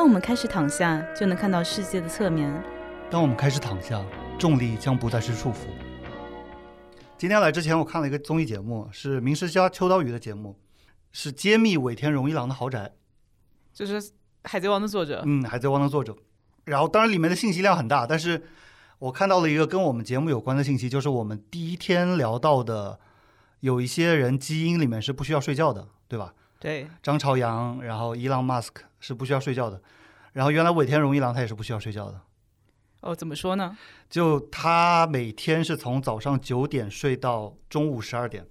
当我们开始躺下，就能看到世界的侧面。当我们开始躺下，重力将不再是束缚。今天来之前，我看了一个综艺节目，是名师家秋刀鱼的节目，是揭秘尾田荣一郎的豪宅。就是《海贼王》的作者，嗯，《海贼王》的作者。然后，当然里面的信息量很大，但是我看到了一个跟我们节目有关的信息，就是我们第一天聊到的，有一些人基因里面是不需要睡觉的，对吧？对，张朝阳，然后伊朗马斯克是不需要睡觉的，然后原来尾田荣一郎他也是不需要睡觉的。哦，怎么说呢？就他每天是从早上九点睡到中午十二点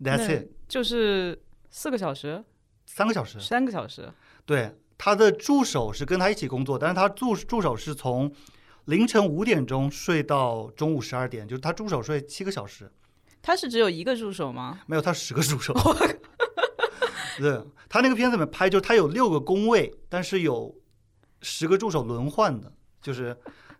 ，That's it，就是四个小时，三个小时，三个小时。对，他的助手是跟他一起工作，但是他助助手是从凌晨五点钟睡到中午十二点，就是他助手睡七个小时。他是只有一个助手吗？没有，他十个助手。对他那个片子里面拍，就是他有六个工位，但是有十个助手轮换的，就是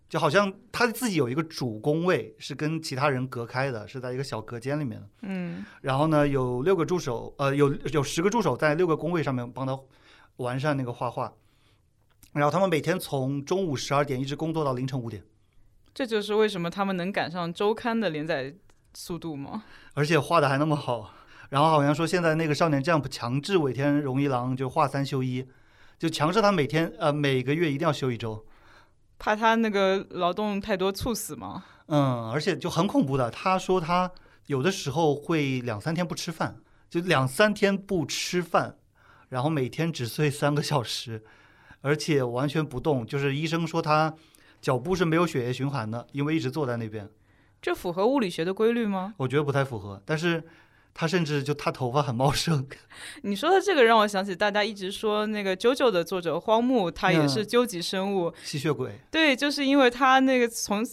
就好像他自己有一个主工位是跟其他人隔开的，是在一个小隔间里面的。嗯，然后呢，有六个助手，呃，有有十个助手在六个工位上面帮他完善那个画画。然后他们每天从中午十二点一直工作到凌晨五点，这就是为什么他们能赶上周刊的连载速度吗？而且画的还那么好。然后好像说现在那个少年 Jump 强制尾田荣一郎就画三休一，就强制他每天呃每个月一定要休一周，怕他那个劳动太多猝死吗？嗯，而且就很恐怖的，他说他有的时候会两三天不吃饭，就两三天不吃饭，然后每天只睡三个小时，而且完全不动，就是医生说他脚部是没有血液循环的，因为一直坐在那边。这符合物理学的规律吗？我觉得不太符合，但是。他甚至就他头发很茂盛。你说的这个让我想起大家一直说那个《JoJo》的作者荒木，他也是究极生物吸血鬼。对，就是因为他那个从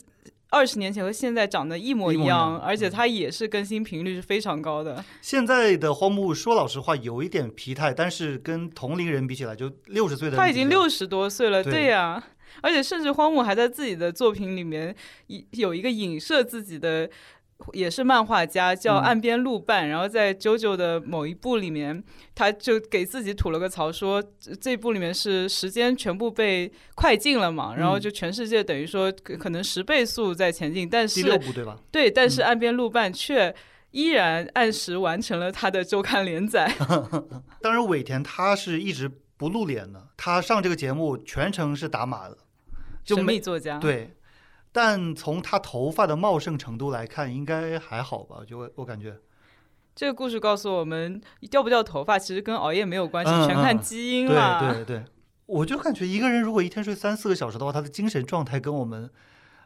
二十年前和现在长得一模一样，而且他也是更新频率是非常高的。现在的荒木说老实话有一点疲态，但是跟同龄人比起来，就六十岁的他已经六十多岁了，对呀。而且甚至荒木还在自己的作品里面有一个影射自己的。也是漫画家，叫岸边露伴。然后在《JoJo》的某一部里面，他就给自己吐了个槽，说这部里面是时间全部被快进了嘛，然后就全世界等于说可能十倍速在前进，但是第六部对吧？对，但是岸边露伴却依然按时完成了他的周刊连载。当然，尾田他是一直不露脸的，他上这个节目全程是打码的，神秘作家对。但从他头发的茂盛程度来看，应该还好吧？就我感觉，这个故事告诉我们，掉不掉头发其实跟熬夜没有关系，全看基因了。对对对，我就感觉一个人如果一天睡三四个小时的话，他的精神状态跟我们，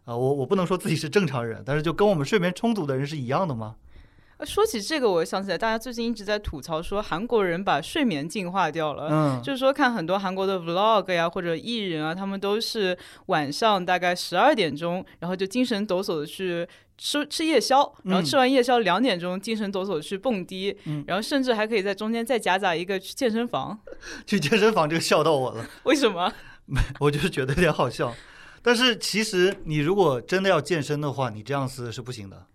啊，我我不能说自己是正常人，但是就跟我们睡眠充足的人是一样的吗？说起这个，我想起来，大家最近一直在吐槽说韩国人把睡眠进化掉了。嗯，就是说看很多韩国的 vlog 呀，或者艺人啊，他们都是晚上大概十二点钟，然后就精神抖擞的去吃吃夜宵，然后吃完夜宵两点钟精神抖擞的去蹦迪，然后甚至还可以在中间再夹杂一个去健身房。去健身房这个笑到我了。为什么？没，我就是觉得有点好笑。但是其实你如果真的要健身的话，你这样子是不行的。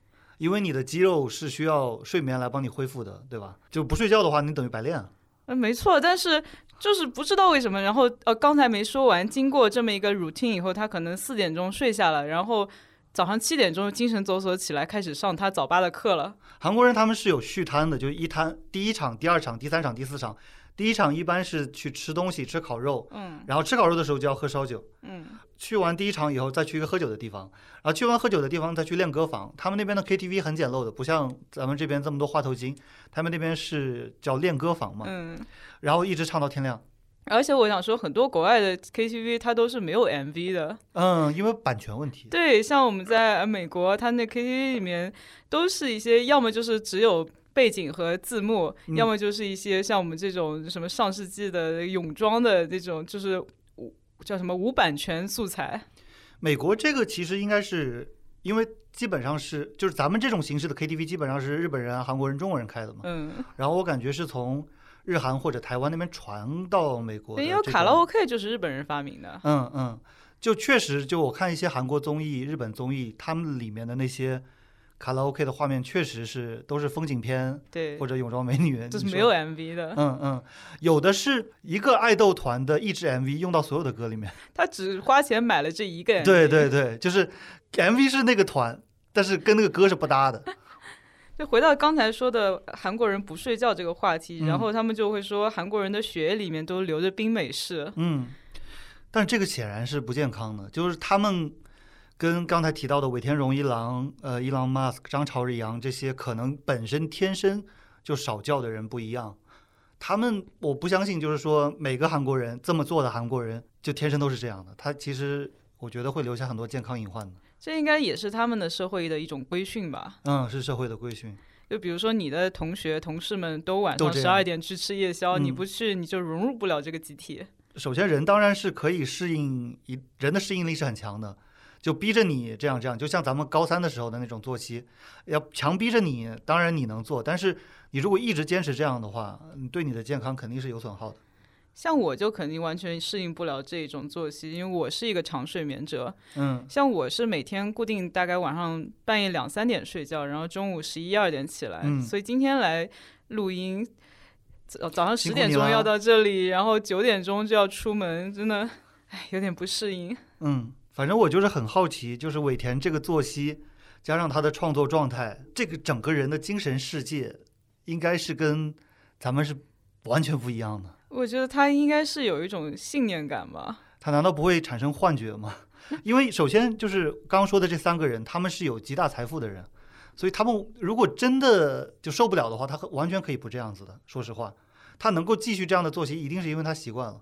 因为你的肌肉是需要睡眠来帮你恢复的，对吧？就不睡觉的话，你等于白练。嗯，没错。但是就是不知道为什么，然后呃，刚才没说完，经过这么一个 routine 以后，他可能四点钟睡下了，然后早上七点钟精神抖擞起来，开始上他早八的课了。韩国人他们是有续摊的，就一摊，第一场、第二场、第三场、第四场。第一场一般是去吃东西，吃烤肉，嗯，然后吃烤肉的时候就要喝烧酒，嗯，去完第一场以后再去一个喝酒的地方，然后去完喝酒的地方再去练歌房。他们那边的 KTV 很简陋的，不像咱们这边这么多话头巾，他们那边是叫练歌房嘛，嗯，然后一直唱到天亮。而且我想说，很多国外的 KTV 它都是没有 MV 的，嗯，因为版权问题。对，像我们在美国，它那 KTV 里面都是一些要么就是只有。背景和字幕，要么就是一些像我们这种什么上世纪的泳装的那种，就是无叫什么无版权素材。美国这个其实应该是因为基本上是就是咱们这种形式的 KTV 基本上是日本人、韩国人、中国人开的嘛。嗯。然后我感觉是从日韩或者台湾那边传到美国。因为卡拉 OK 就是日本人发明的。嗯嗯，就确实就我看一些韩国综艺、日本综艺，他们里面的那些。卡拉 OK 的画面确实是都是风景片对或，者泳装美女，就是没有 MV 的，嗯嗯，有的是一个爱豆团的一支 MV 用到所有的歌里面。他只花钱买了这一个 MV。对对对，就是 MV 是那个团，但是跟那个歌是不搭的。就回到刚才说的韩国人不睡觉这个话题，嗯然后他们就会说韩国人的血液里面都流着冰美式。嗯，但这个显然是不健康的，就是他们跟刚才提到的尾田荣一郎、呃伊朗马斯克、张朝阳这些可能本身天生就少觉的人不一样。他们我不相信，就是说每个韩国人这么做的韩国人就天生都是这样的。他其实我觉得会留下很多健康隐患的。这应该也是他们的社会的一种规训吧？嗯，是社会的规训。就比如说你的同学、同事们都晚上十二点去吃夜宵，你嗯不去你就融入不了这个集体。首先，人当然是可以适应，一人的适应力是很强的，就逼着你这样这样，就像咱们高三的时候的那种作息，要强逼着你，当然你能做，但是你如果一直坚持这样的话，你对你的健康肯定是有损耗的。像我就肯定完全适应不了这种作息，因为我是一个长睡眠者。嗯像我是每天固定大概晚上半夜两三点睡觉，然后中午十一二点起来，嗯所以今天来录音，早早上十点钟要到这里，然后九点钟就要出门，真的，哎，有点不适应。嗯，反正我就是很好奇，就是尾田这个作息，加上他的创作状态，这个整个人的精神世界，应该是跟咱们是完全不一样的。我觉得他应该是有一种信念感吧。他难道不会产生幻觉吗？因为首先就是刚刚说的这三个人，他们是有极大财富的人，所以他们如果真的就受不了的话，他完全可以不这样子的。说实话，他能够继续这样的作息，一定是因为他习惯了。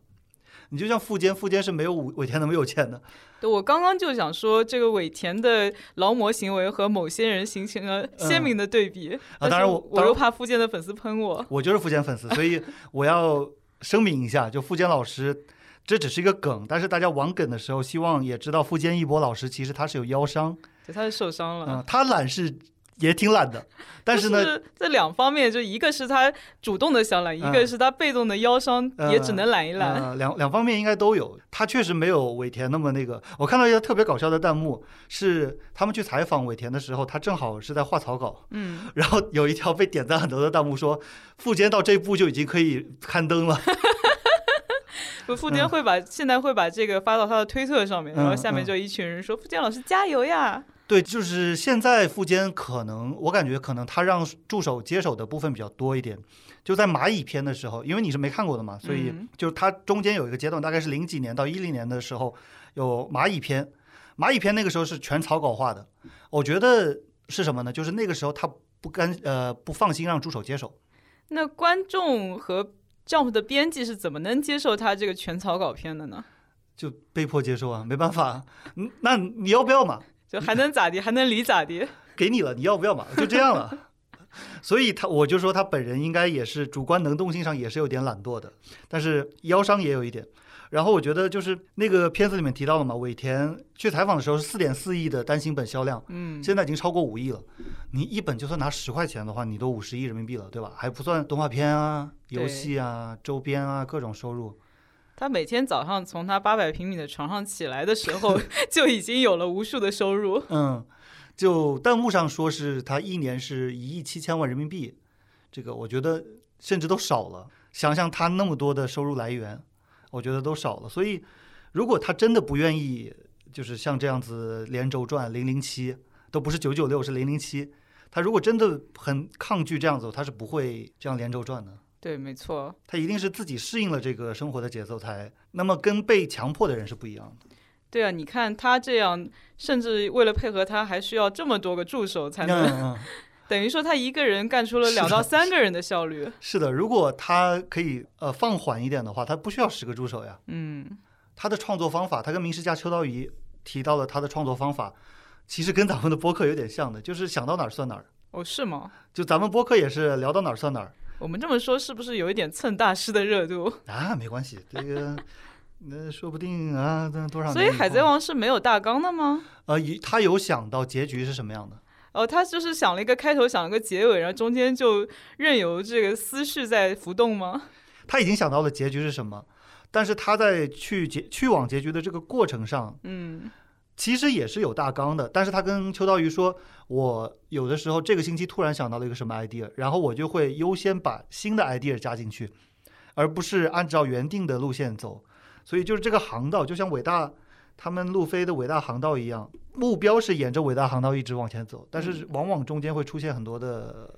你就像富坚，富坚是没有尾尾田那么有钱的，对，我刚刚就想说，这个尾田的劳模行为和某些人形成了鲜明的对比。但是当然我我又怕福建的粉丝喷我。我就是富坚粉丝，所以 我要声明一下，就富坚老师。这只是一个梗，但是大家玩梗的时候，希望也知道富坚义博老师其实他是有腰伤，对，他是受伤了。嗯，他懒是也挺懒的，但是呢，就是这两方面，就一个是他主动的想懒，一嗯个是他被动的腰伤，也只能懒一懒。呃，两两方面应该都有。他确实没有尾田那么那个。我看到一个特别搞笑的弹幕，是他们去采访尾田的时候，他正好是在画草稿，嗯，然后有一条被点赞很多的弹幕说，富坚到这一步就已经可以刊登了。就富坚会把、现在会把这个发到他的推特上面，然后下面嗯就一群人说：“富坚老师加油呀对，就是现在富坚可能，我感觉可能他让助手接手的部分比较多一点。就在蚂蚁篇的时候，因为你是没看过的嘛，所以嗯就是他中间有一个阶段，大概是零几年到一零年的时候有蚂蚁篇。蚂蚁篇那个时候是全草稿化的，我觉得是什么呢？就是那个时候他不甘呃不放心让助手接手。！”那观众和 Jump 的编辑是怎么能接受他这个全草稿片的呢？就被迫接受啊，没办法，嗯，那你要不要嘛？就还能咋地？还能离咋地？给你了，你要不要嘛？就这样了。所以他，我就说他本人应该也是主观能动性上也是有点懒惰的，但是腰伤也有一点。然后我觉得就是那个片子里面提到了嘛，尾田去采访的时候是四点四亿的单行本销量，嗯，现在已经超过五亿了。你一本就算拿十块钱的话，你都五十亿人民币了，对吧？还不算动画片啊、游戏啊、周边啊各种收入。他每天早上从他八百平米的床上起来的时候，就已经有了无数的收入。嗯，就弹幕上说是他一年是一亿七千万人民币，这个我觉得甚至都少了。想想他那么多的收入来源，我觉得都少了。所以，如果他真的不愿意，就是像这样子连轴转零零七，都不是九九六，是零零七。他如果真的很抗拒这样子，他是不会这样连轴转的。对，没错。他一定是自己适应了这个生活的节奏才，那么跟被强迫的人是不一样的。对啊，你看他这样，甚至为了配合他，还需要这么多个助手才能。等于说他一个人干出了两到三个人的效率。是的，如果他可以呃放缓一点的话，他不需要十个助手呀。嗯，他的创作方法，他跟名师家秋刀鱼提到了他的创作方法，其实跟咱们的播客有点像的，就是想到哪儿算哪儿。哦，是吗？就咱们播客也是聊到哪儿算哪儿我们这么说是不是有一点蹭大师的热度？啊，没关系，这个那说不定啊，那多少年所以《海贼王》是没有大纲的吗？呃，一他有想到结局是什么样的。哦，他就是想了一个开头，想了个结尾，然后中间就任由这个思绪在浮动吗？他已经想到了结局是什么，但是他在去结去往结局的这个过程上，嗯，其实也是有大纲的，但是他跟秋刀鱼说，我有的时候这个星期突然想到了一个什么 idea，然后我就会优先把新的 idea 加进去，而不是按照原定的路线走。所以就是这个航道，就像伟大他们路飞的伟大航道一样，目标是沿着伟大航道一直往前走，但是往往中间会出现很多的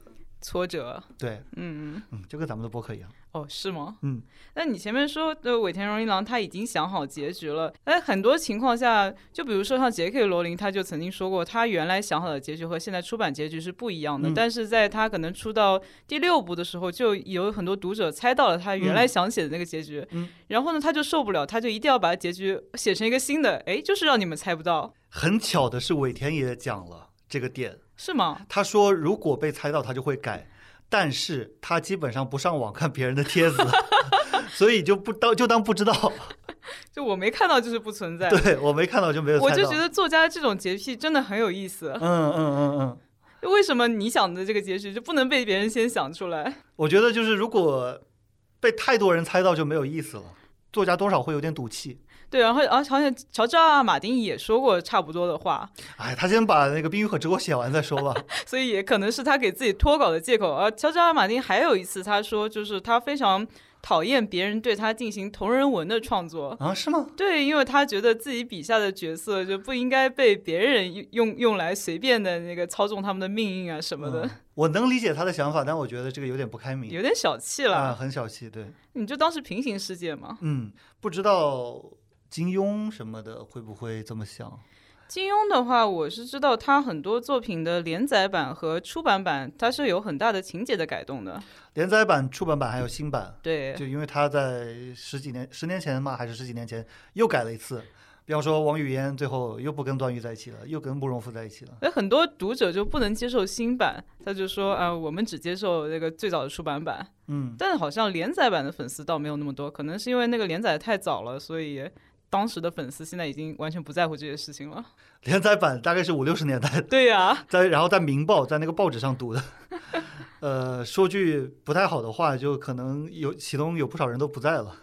挫折。对，嗯嗯。嗯，就跟咱们的播客一样。哦，是吗？嗯，那你前面说的尾田荣一郎他已经想好结局了，哎，很多情况下，就比如说像杰克罗琳，他就曾经说过，他原来想好的结局和现在出版结局是不一样的。嗯但是在他可能出到第六部的时候，就有很多读者猜到了他原来想写的那个结局，嗯然后呢，他就受不了，他就一定要把结局写成一个新的，哎，就是让你们猜不到，很巧的是尾田也讲了这个点，是吗？他说如果被猜到他就会改，但是他基本上不上网看别人的帖子，所以就不当就当不知道。就我没看到，就是不存在。对我没看到就没有。我就觉得作家这种洁癖真的很有意思。嗯嗯嗯嗯，为什么你想的这个结局就不能被别人先想出来？我觉得就是如果被太多人猜到就没有意思了，作家多少会有点赌气。对，然后而好像乔治奥尔马丁也说过差不多的话，哎，他先把那个《冰与火之国》写完再说吧。所以也可能是他给自己脱稿的借口。而乔治奥尔马丁还有一次他说，就是他非常讨厌别人对他进行同人文的创作。啊，是吗？对，因为他觉得自己笔下的角色就不应该被别人用用用来随便的那个操纵他们的命运啊什么的，嗯我能理解他的想法，但我觉得这个有点不开明，有点小气了。啊，很小气。对，你就当是平行世界嘛。嗯，不知道金庸什么的会不会这么想？金庸的话，我是知道他很多作品的连载版和出版版，它是有很大的情节的改动的。连载版、出版版还有新版，对，就因为他在十几年、十年前嘛，还是十几年前又改了一次。比方说王语嫣最后又不跟段誉在一起了，又跟慕容复在一起了。那很多读者就不能接受新版，他就说啊、我们只接受那个最早的出版版。嗯，但是好像连载版的粉丝倒没有那么多，可能是因为那个连载太早了，所以当时的粉丝现在已经完全不在乎这些事情了。连载版大概是五六十年代对呀、在然后在《明报》在那个报纸上读的。呃，说句不太好的话，就可能有其中有不少人都不在了。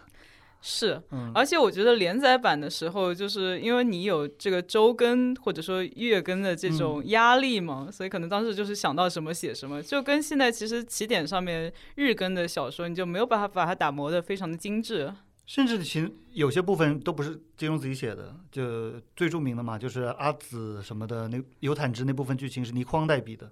是，嗯而且我觉得连载版的时候，就是因为你有这个周更或者说月更的这种压力嘛，所以可能当时就是想到什么写什么，就跟现在其实起点上面日更的小说，你就没有办法把它打磨的非常的精致。甚至其有些部分都不是金庸自己写的，就最著名的嘛，就是阿紫什么的那尤坦之那部分剧情是倪匡代笔的。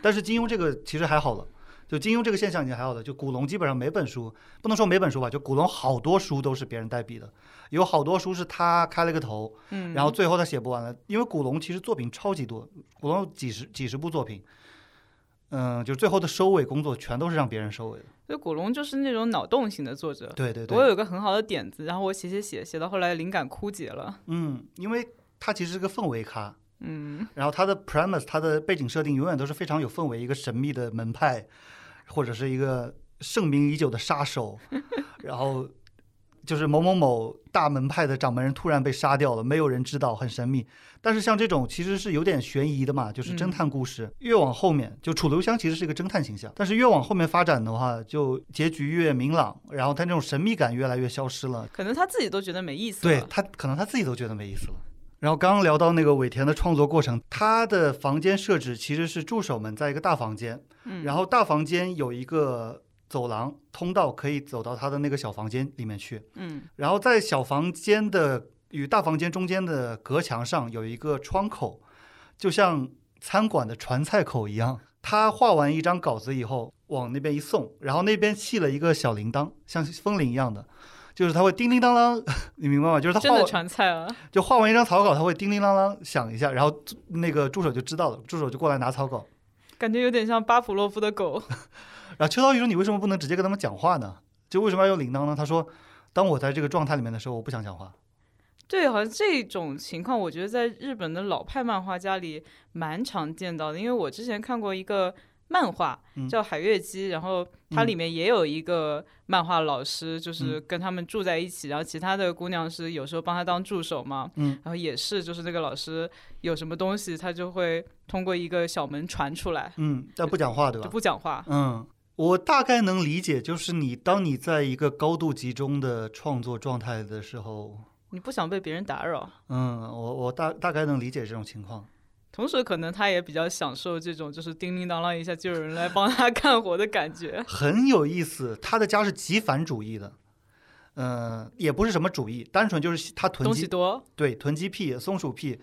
但是金庸这个其实还好了，就金庸这个现象已经还好了。就古龙基本上每本书不能说每本书吧，就古龙好多书都是别人代笔的，有好多书是他开了个头，嗯，然后最后他写不完了。因为古龙其实作品超级多，古龙有几十几十部作品，嗯，就最后的收尾工作全都是让别人收尾的。所以古龙就是那种脑洞型的作者。对对对，我有个很好的点子，然后我写写写，写到后来灵感枯竭了。嗯，因为他其实是个氛围咖。嗯，然后他的 premise，他的背景设定永远都是非常有氛围，一个神秘的门派，或者是一个盛名已久的杀手，然后就是某某某大门派的掌门人突然被杀掉了，没有人知道，很神秘。但是像这种其实是有点悬疑的嘛，就是侦探故事。越往后面，就楚留香其实是一个侦探形象，但是越往后面发展的话，就结局越明朗，然后他那种神秘感越来越消失了。可能他自己都觉得没意思了。对他，可能他自己都觉得没意思了。然后刚刚聊到那个尾田的创作过程，他的房间设置其实是助手们在一个大房间，嗯，然后大房间有一个走廊通道，可以走到他的那个小房间里面去。嗯然后在小房间的与大房间中间的隔墙上有一个窗口，就像餐馆的传菜口一样。他画完一张稿子以后，往那边一送，然后那边系了一个小铃铛，像风铃一样的，就是他会叮叮当当，你明白吗？就是他画完传菜了。就画完一张草稿，他会叮叮当当响一下，然后那个助手就知道了，助手就过来拿草稿。感觉有点像巴甫洛夫的狗。然后秋刀鱼说：“你为什么不能直接跟他们讲话呢？就为什么要用铃铛呢？”他说：“当我在这个状态里面的时候，我不想讲话。对，好像这种情况，我觉得在日本的老派漫画家里蛮常见到的。因为我之前看过一个漫画嗯叫《海月姬》，然后它嗯里面也有一个漫画老师，就是跟他们住在一起，然后其他的姑娘是有时候帮他当助手嘛。嗯，然后也是，就是那个老师有什么东西，他就会通过一个小门传出来，嗯，但不讲话，对吧就吧？不讲话。嗯，我大概能理解，就是你当你在一个高度集中的创作状态的时候，你不想被别人打扰。嗯，我我大大概能理解这种情况。同时，可能他也比较享受这种就是叮叮当啷一下就有人来帮他干活的感觉。很有意思，他的家是极繁主义的，嗯、也不是什么主义，单纯就是他囤东西积，多，对，囤积癖、松鼠癖，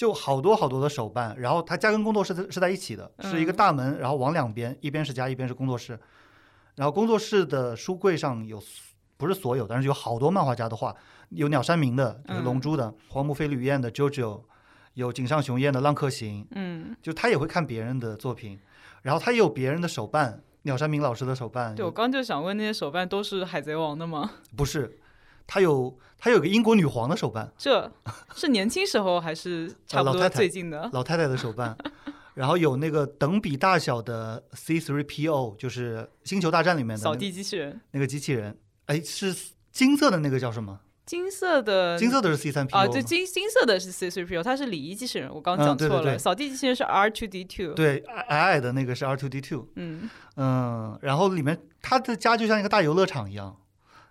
就好多好多的手办。然后他家跟工作室是是在一起的，是一个嗯大门，然后往两边，一边是家，一边是工作室。然后工作室的书柜上有，不是所有，但是有好多漫画家的画，有鸟山明的，就是《龙嗯珠》的，荒木飞吕彦的《JoJo》，有井上雄彦的《浪客行》，嗯，就他也会看别人的作品，然后他也有别人的手办，鸟山明老师的手办，对我刚就想问，那些手办都是海贼王的吗？不是，他有他有个英国女皇的手办，这是年轻时候还是 差不多最近的？老太太的手办，然后有那个等比大小的 C3PO，就是《星球大战》里面的扫地机器人，那个机器人，哎，是金色的那个叫什么？金色的金色的是 C 三 PO 啊，对，金金色的是 C3PO，它是礼仪机器人，我刚嗯讲错了。对对对。扫地机器人是 R two D two，对，矮矮矮的那个是 R two D two。嗯，嗯，然后里面他的家就像一个大游乐场一样，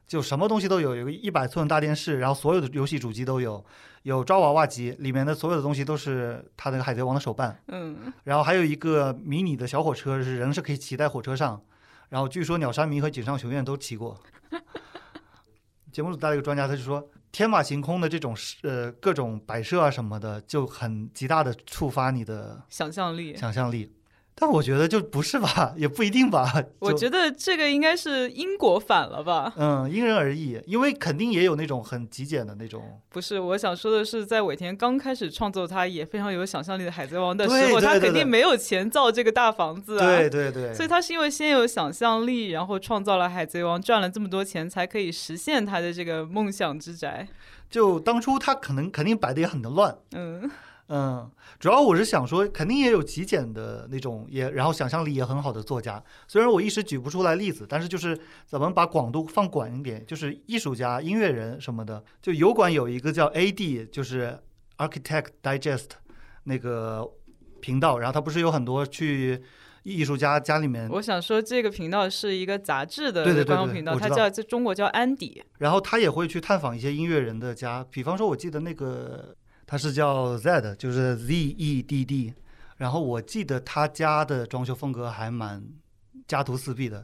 就什么东西都有，有个一百寸大电视，然后所有的游戏主机都有，有抓娃娃机，里面的所有的东西都是他那个海贼王的手办，嗯，然后还有一个迷你的小火车，是人是可以骑在火车上，然后据说鸟山明和井上雄彦都骑过。节目组带了一个专家，他就说天马行空的这种呃各种摆设啊什么的，就很极大的触发你的想象力。想象力。但我觉得就不是吧，也不一定吧。我觉得这个应该是因果反了吧？嗯，因人而异，因为肯定也有那种很极简的那种。不是，我想说的是，在尾田刚开始创作他也非常有想象力的海贼王的对时候，他肯定没有钱造这个大房子啊。对对对，所以他是因为先有想象力，然后创造了海贼王，赚了这么多钱，才可以实现他的这个梦想之宅。就当初他可能肯定摆的也很乱，嗯，嗯，主要我是想说，肯定也有极简的那种，也然后想象力也很好的作家。虽然我一时举不出来例子，但是就是咱们把广度放广一点，就是艺术家、音乐人什么的。就油管有一个叫 AD，就是 Architect Digest 那个频道，然后他不是有很多去艺术家家里面，我想说这个频道是一个杂志的对对对官方频道，它叫在中国叫安迪。然后他也会去探访一些音乐人的家，比方说，我记得那个他是叫 Z，就是 Z E D D，然后我记得他家的装修风格还蛮家徒四壁的，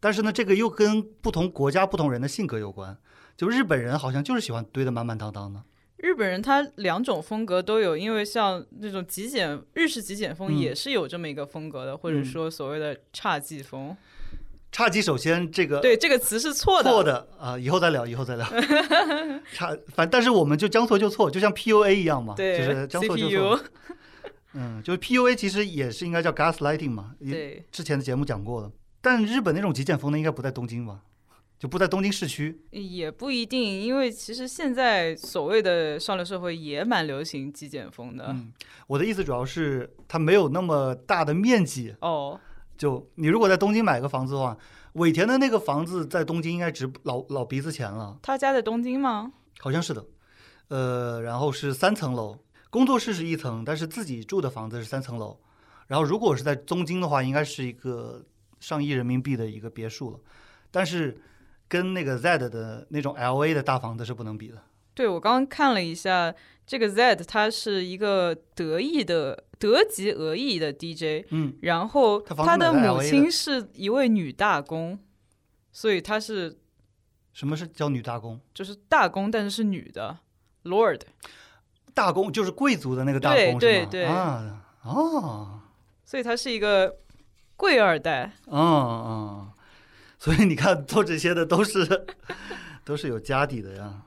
但是呢，这个又跟不同国家、不同人的性格有关。就日本人好像就是喜欢堆得满满当当的，日本人他两种风格都有，因为像那种极简日式极简风嗯。也是有这么一个风格的，或者嗯。说所谓的侘寂风。侘寂首先这个对，这个词是错的。错的啊、以后再聊，以后再聊。差反但是我们就将错就错，就像 PUA 一样嘛，对就是将错就错。嗯，就是 PUA 其实也是应该叫 gaslighting 嘛，也对，之前的节目讲过了。但日本那种极简风呢，应该不在东京吧？就不在东京市区。也不一定，因为其实现在所谓的上流社会也蛮流行极简风的。嗯，我的意思主要是它没有那么大的面积。哦，就你如果在东京买个房子的话，尾田的那个房子在东京应该值老老鼻子钱了，他家在东京吗？好像是的。呃，然后是三层楼，工作室是一层，但是自己住的房子是三层楼。然后如果是在东京的话，应该是一个上亿人民币的一个别墅了，但是跟那个 Z 的那种 LA 的大房子是不能比的。对，我刚刚看了一下，这个 Z 他是一个德裔的德籍俄裔的 DJ，嗯，然后他的母亲是一位女大公，所以他是什么是叫女大公？就是大公，但是是女的，Lord。大公就是贵族的那个大对公？对对啊，哦，所以他是一个贵二代。嗯嗯，所以你看做这些的都是 都是有家底的呀。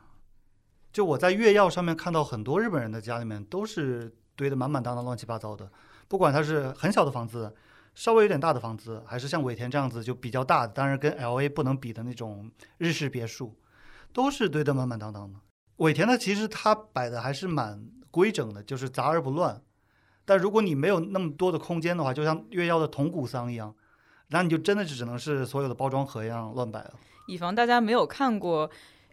就我在月曜上面看到很多日本人的家里面都是堆得满满当当、乱七八糟的，不管它是很小的房子，稍微有点大的房子，还是像尾田这样子就比较大的，当然跟 L A 不能比的那种日式别墅，都是堆得满满当当的。尾田呢，其实它摆的还是蛮规整的，就是杂而不乱。但如果你没有那么多的空间的话，就像月曜的铜鼓桑一样，那你就真的就只能是所有的包装盒一样乱摆了。以防大家没有看过，《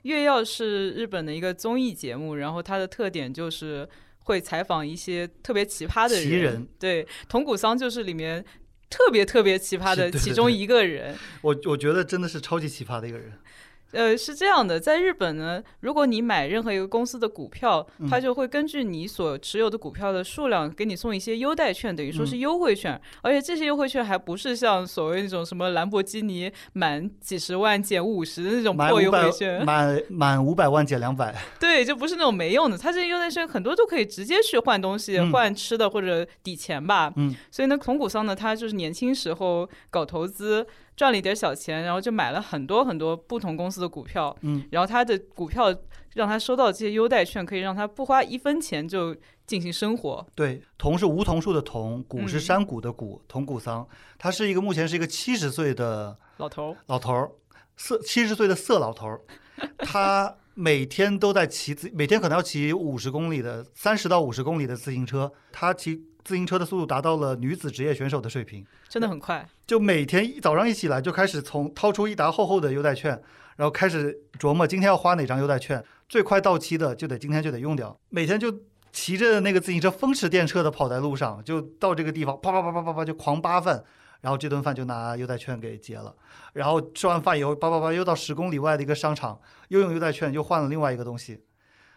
月曜》是日本的一个综艺节目，然后它的特点就是会采访一些特别奇葩的奇人对，铜鼓桑就是里面特别特别奇葩的其中一个人。我我觉得真的是超级奇葩的一个人。呃，是这样的，在日本呢，如果你买任何一个公司的股票，它就会根据你所持有的股票的数量，给你送一些优待券，等于说是优惠券。而且这些优惠券还不是像所谓那种什么兰博基尼满几十万减五十的那种破优惠券，满满五百万减两百。对，就不是那种没用的。它这些优待券很多都可以直接去换东西、换吃的或者抵钱吧。嗯。所以呢，孔古桑呢，他就是年轻时候搞投资。赚了一点小钱，然后就买了很多很多不同公司的股票，嗯，然后他的股票让他收到这些优待券，可以让他不花一分钱就进行生活。对，桐是梧桐树的桐，谷是山谷的谷，桐谷桑，他是一个目前是一个七十岁的老头，老头，色七十岁的色老头，他每天都在骑自，每天可能要骑五十公里的三十到五十公里的自行车，他骑。自行车的速度达到了女子职业选手的水平，真的很快。就每天一早上一起来就开始从掏出一沓厚厚的优待券，然后开始琢磨今天要花哪张优待券，最快到期的就得今天就得用掉。每天就骑着那个自行车风驰电掣的跑在路上，就到这个地方啪啪啪啪啪啪就狂扒饭，然后这顿饭就拿优待券给结了。然后吃完饭以后叭叭叭又到十公里外的一个商场，又用优待券又换了另外一个东西。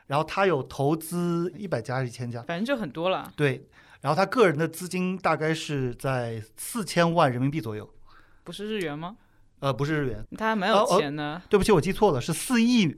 然后他有投资一百家还是一千家，反正就很多了。对。然后他个人的资金大概是在四千万人民币左右，不是日元吗？呃，不是日元，他还蛮有钱的。对不起，我记错了，是四亿，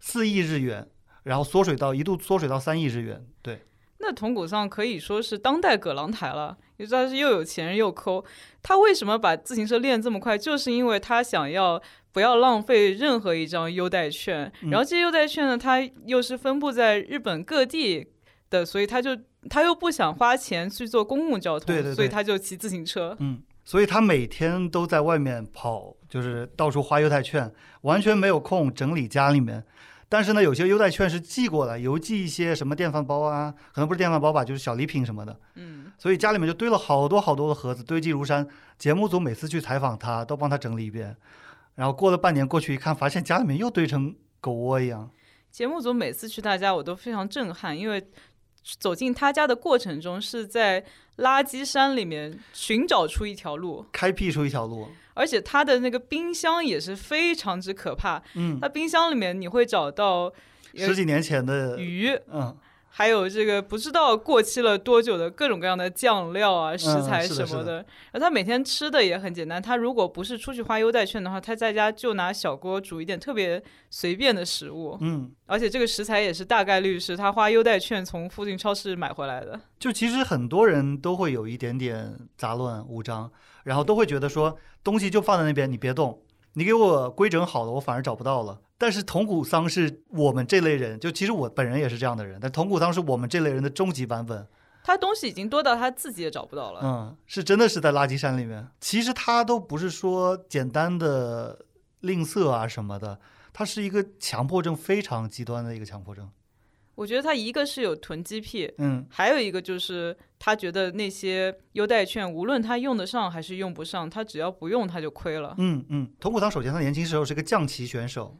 四亿日元，然后缩水到一度缩水到三亿日元。对，那铜鼓上可以说是当代葛朗台了，也知道是又有钱又抠。他为什么把自行车练这么快？就是因为他想要不要浪费任何一张优待券，然后这些优待券呢，它又是分布在日本各地的，所以他就。他又不想花钱去坐公共交通，对对对，所以他就骑自行车。嗯，所以他每天都在外面跑，就是到处花优待券，完全没有空整理家里面。但是呢，有些优待券是寄过来，邮寄一些什么电饭煲啊，可能不是电饭煲吧，就是小礼品什么的。嗯，所以家里面就堆了好多好多的盒子，堆积如山。节目组每次去采访他，都帮他整理一遍。然后过了半年过去一看，发现家里面又堆成狗窝一样。节目组每次去他家，我都非常震撼，因为。走进他家的过程中，是在垃圾山里面寻找出一条路，开辟出一条路。而且他的那个冰箱也是非常之可怕。嗯，他冰箱里面你会找到十几年前的鱼。嗯。还有这个不知道过期了多久的各种各样的酱料啊、食材什么的。然后他每天吃的也很简单，他如果不是出去花优待券的话，他在家就拿小锅煮一点特别随便的食物。嗯，而且这个食材也是大概率是他花优待券从附近超市买回来的。就其实很多人都会有一点点杂乱无章，然后都会觉得说东西就放在那边，你别动。你给我规整好了，我反而找不到了。但是铜鼓桑是我们这类人，就其实我本人也是这样的人。但铜鼓桑是我们这类人的终极版本。他东西已经多到他自己也找不到了。嗯，是真的是在垃圾山里面。其实他都不是说简单的吝啬啊什么的，他是一个强迫症非常极端的一个强迫症。我觉得他一个是有囤积癖，嗯，还有一个就是他觉得那些优待券，无论他用得上还是用不上，他只要不用他就亏了。嗯嗯，铜鼓桑首先他年轻时候是个将棋选手，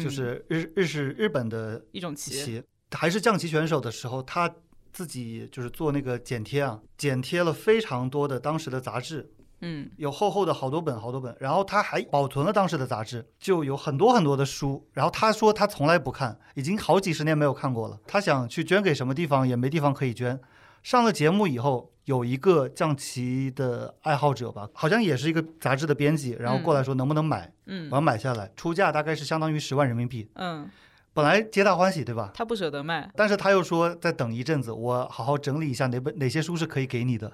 就是日日是日本的一种棋，还是将棋选手的时候，他自己就是做那个剪贴啊，剪贴了非常多的当时的杂志。嗯，有厚厚的好多本，好多本，然后他还保存了当时的杂志，就有很多很多的书。然后他说他从来不看，已经好几十年没有看过了。他想去捐给什么地方，也没地方可以捐。上了节目以后，有一个象棋的爱好者吧，好像也是一个杂志的编辑，然后过来说能不能买，嗯，我要买下来，出价大概是相当于十万人民币，嗯，本来皆大欢喜，对吧？他不舍得卖，但是他又说再等一阵子，我好好整理一下哪本哪些书是可以给你的。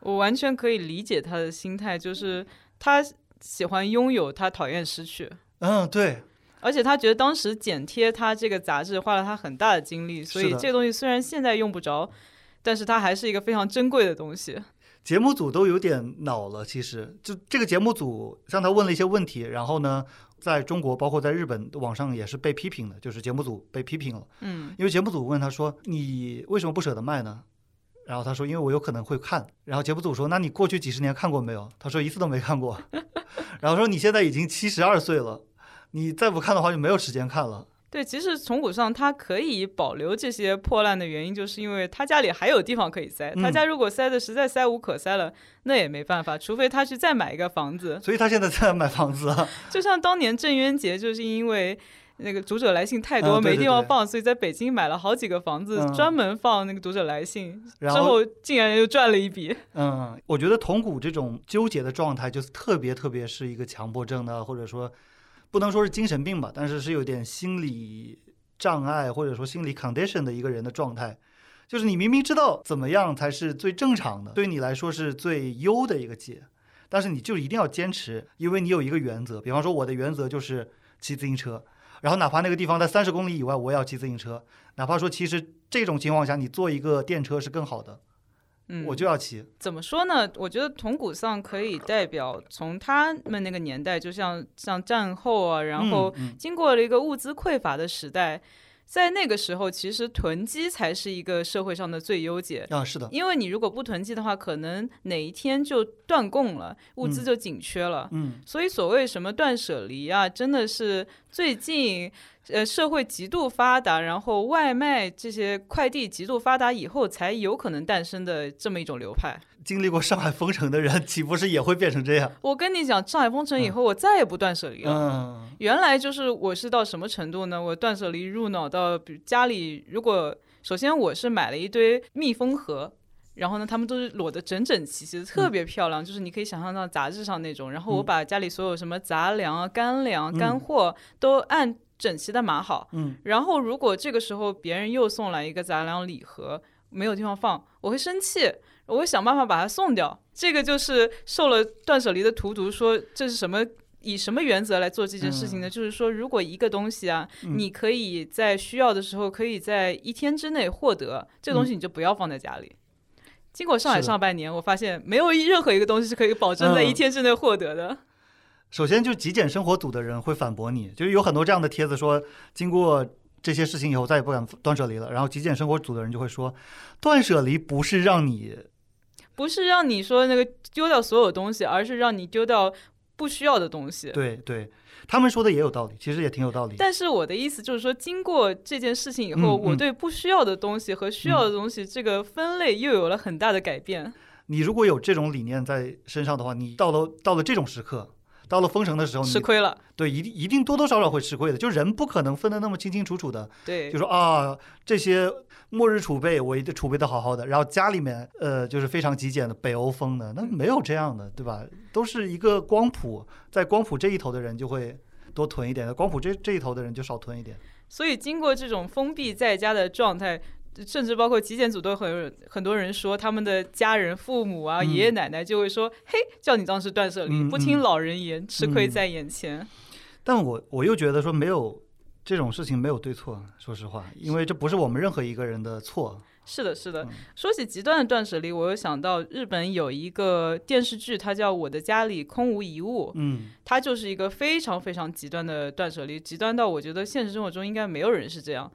我完全可以理解他的心态，就是他喜欢拥有，他讨厌失去。嗯，对。而且他觉得当时剪贴他这个杂志花了他很大的精力，所以这个东西虽然现在用不着，但是它还是一个非常珍贵的东西。节目组都有点恼了，其实就这个节目组向他问了一些问题，然后呢，在中国包括在日本网上也是被批评的，就是节目组被批评了。嗯，因为节目组问他说：“你为什么不舍得卖呢？”然后他说：“因为我有可能会看。”然后节目组说：“那你过去几十年看过没有？”他说：“一次都没看过。”然后说：“你现在已经七十二岁了，你再不看的话就没有时间看了。”对，其实从古上他可以保留这些破烂的原因，就是因为他家里还有地方可以塞。他家如果塞的实在塞无可塞了，那也没办法，除非他去再买一个房子。所以他现在在买房子。就像当年郑渊洁，就是因为那个读者来信太多，没地方放，所以在北京买了好几个房子，专门放那个读者来信。之后竟然又赚了一笔。嗯，我觉得铜鼓这种纠结的状态，就是特别特别是一个强迫症的，或者说。不能说是精神病吧，但是是有点心理障碍或者说心理 condition 的一个人的状态，就是你明明知道怎么样才是最正常的，对你来说是最优的一个解，但是你就一定要坚持，因为你有一个原则，比方说我的原则就是骑自行车，然后哪怕那个地方在三十公里以外，我也要骑自行车，哪怕说其实这种情况下你坐一个电车是更好的。嗯，我就要骑。怎么说呢？我觉得铜鼓丧可以代表从他们那个年代，就像像战后啊，然后经过了一个物资匮乏的时代，在那个时候，其实囤积才是一个社会上的最优解啊。是的，因为你如果不囤积的话，可能哪一天就断供了，物资就紧缺了。嗯，所以所谓什么断舍离啊，真的是最近。呃，社会极度发达，然后外卖这些快递极度发达以后，才有可能诞生的这么一种流派。经历过上海封城的人，岂不是也会变成这样？我跟你讲，上海封城以后，我再也不断舍离了。嗯，原来就是我是到什么程度呢？我断舍离入脑到，比如家里如果首先我是买了一堆密封盒，然后呢，他们都是摞得整整齐齐的，特别漂亮，就是你可以想象到杂志上那种。然后我把家里所有什么杂粮啊、干粮、干货都按。整齐的码好，嗯，然后如果这个时候别人又送来一个杂粮礼盒，没有地方放，我会生气，我会想办法把它送掉。这个就是受了断舍离的荼毒，说这是什么？以什么原则来做这件事情呢？就是说，如果一个东西啊，你可以在需要的时候，可以在一天之内获得，这东西你就不要放在家里。经过上海上半年，我发现没有任何一个东西是可以保证在一天之内获得的。首先，就极简生活组的人会反驳你，就是有很多这样的帖子说，经过这些事情以后再也不敢断舍离了。然后极简生活组的人就会说，断舍离不是让你，不是让你说那个丢掉所有东西，而是让你丢掉不需要的东西。对对，他们说的也有道理，其实也挺有道理。但是我的意思就是说，经过这件事情以后，我对不需要的东西和需要的东西这个分类又有了很大的改变。你如果有这种理念在身上的话，你到了到了这种时刻。到了封城的时候，吃亏了。对，一定一定多多少少会吃亏的。就人不可能分得那么清清楚楚的。对，就说啊，这些末日储备我一定储备的好好的，然后家里面呃就是非常极简的北欧风的，那没有这样的，对吧？都是一个光谱，在光谱这一头的人就会多囤一点，光谱这这一头的人就少囤一点。所以经过这种封闭在家的状态。甚至包括极简组都很很多人说，他们的家人、父母啊、爷爷奶奶就会说：“嘿，叫你当时断舍离，不听老人言，吃亏在眼前。”但我我又觉得说没有这种事情没有对错，说实话，因为这不是我们任何一个人的错。是的，是的。说起极端的断舍离，我又想到日本有一个电视剧，它叫《我的家里空无一物》。嗯，它就是一个非常非常极端的断舍离，极端到我觉得现实生活中应该没有人是这样。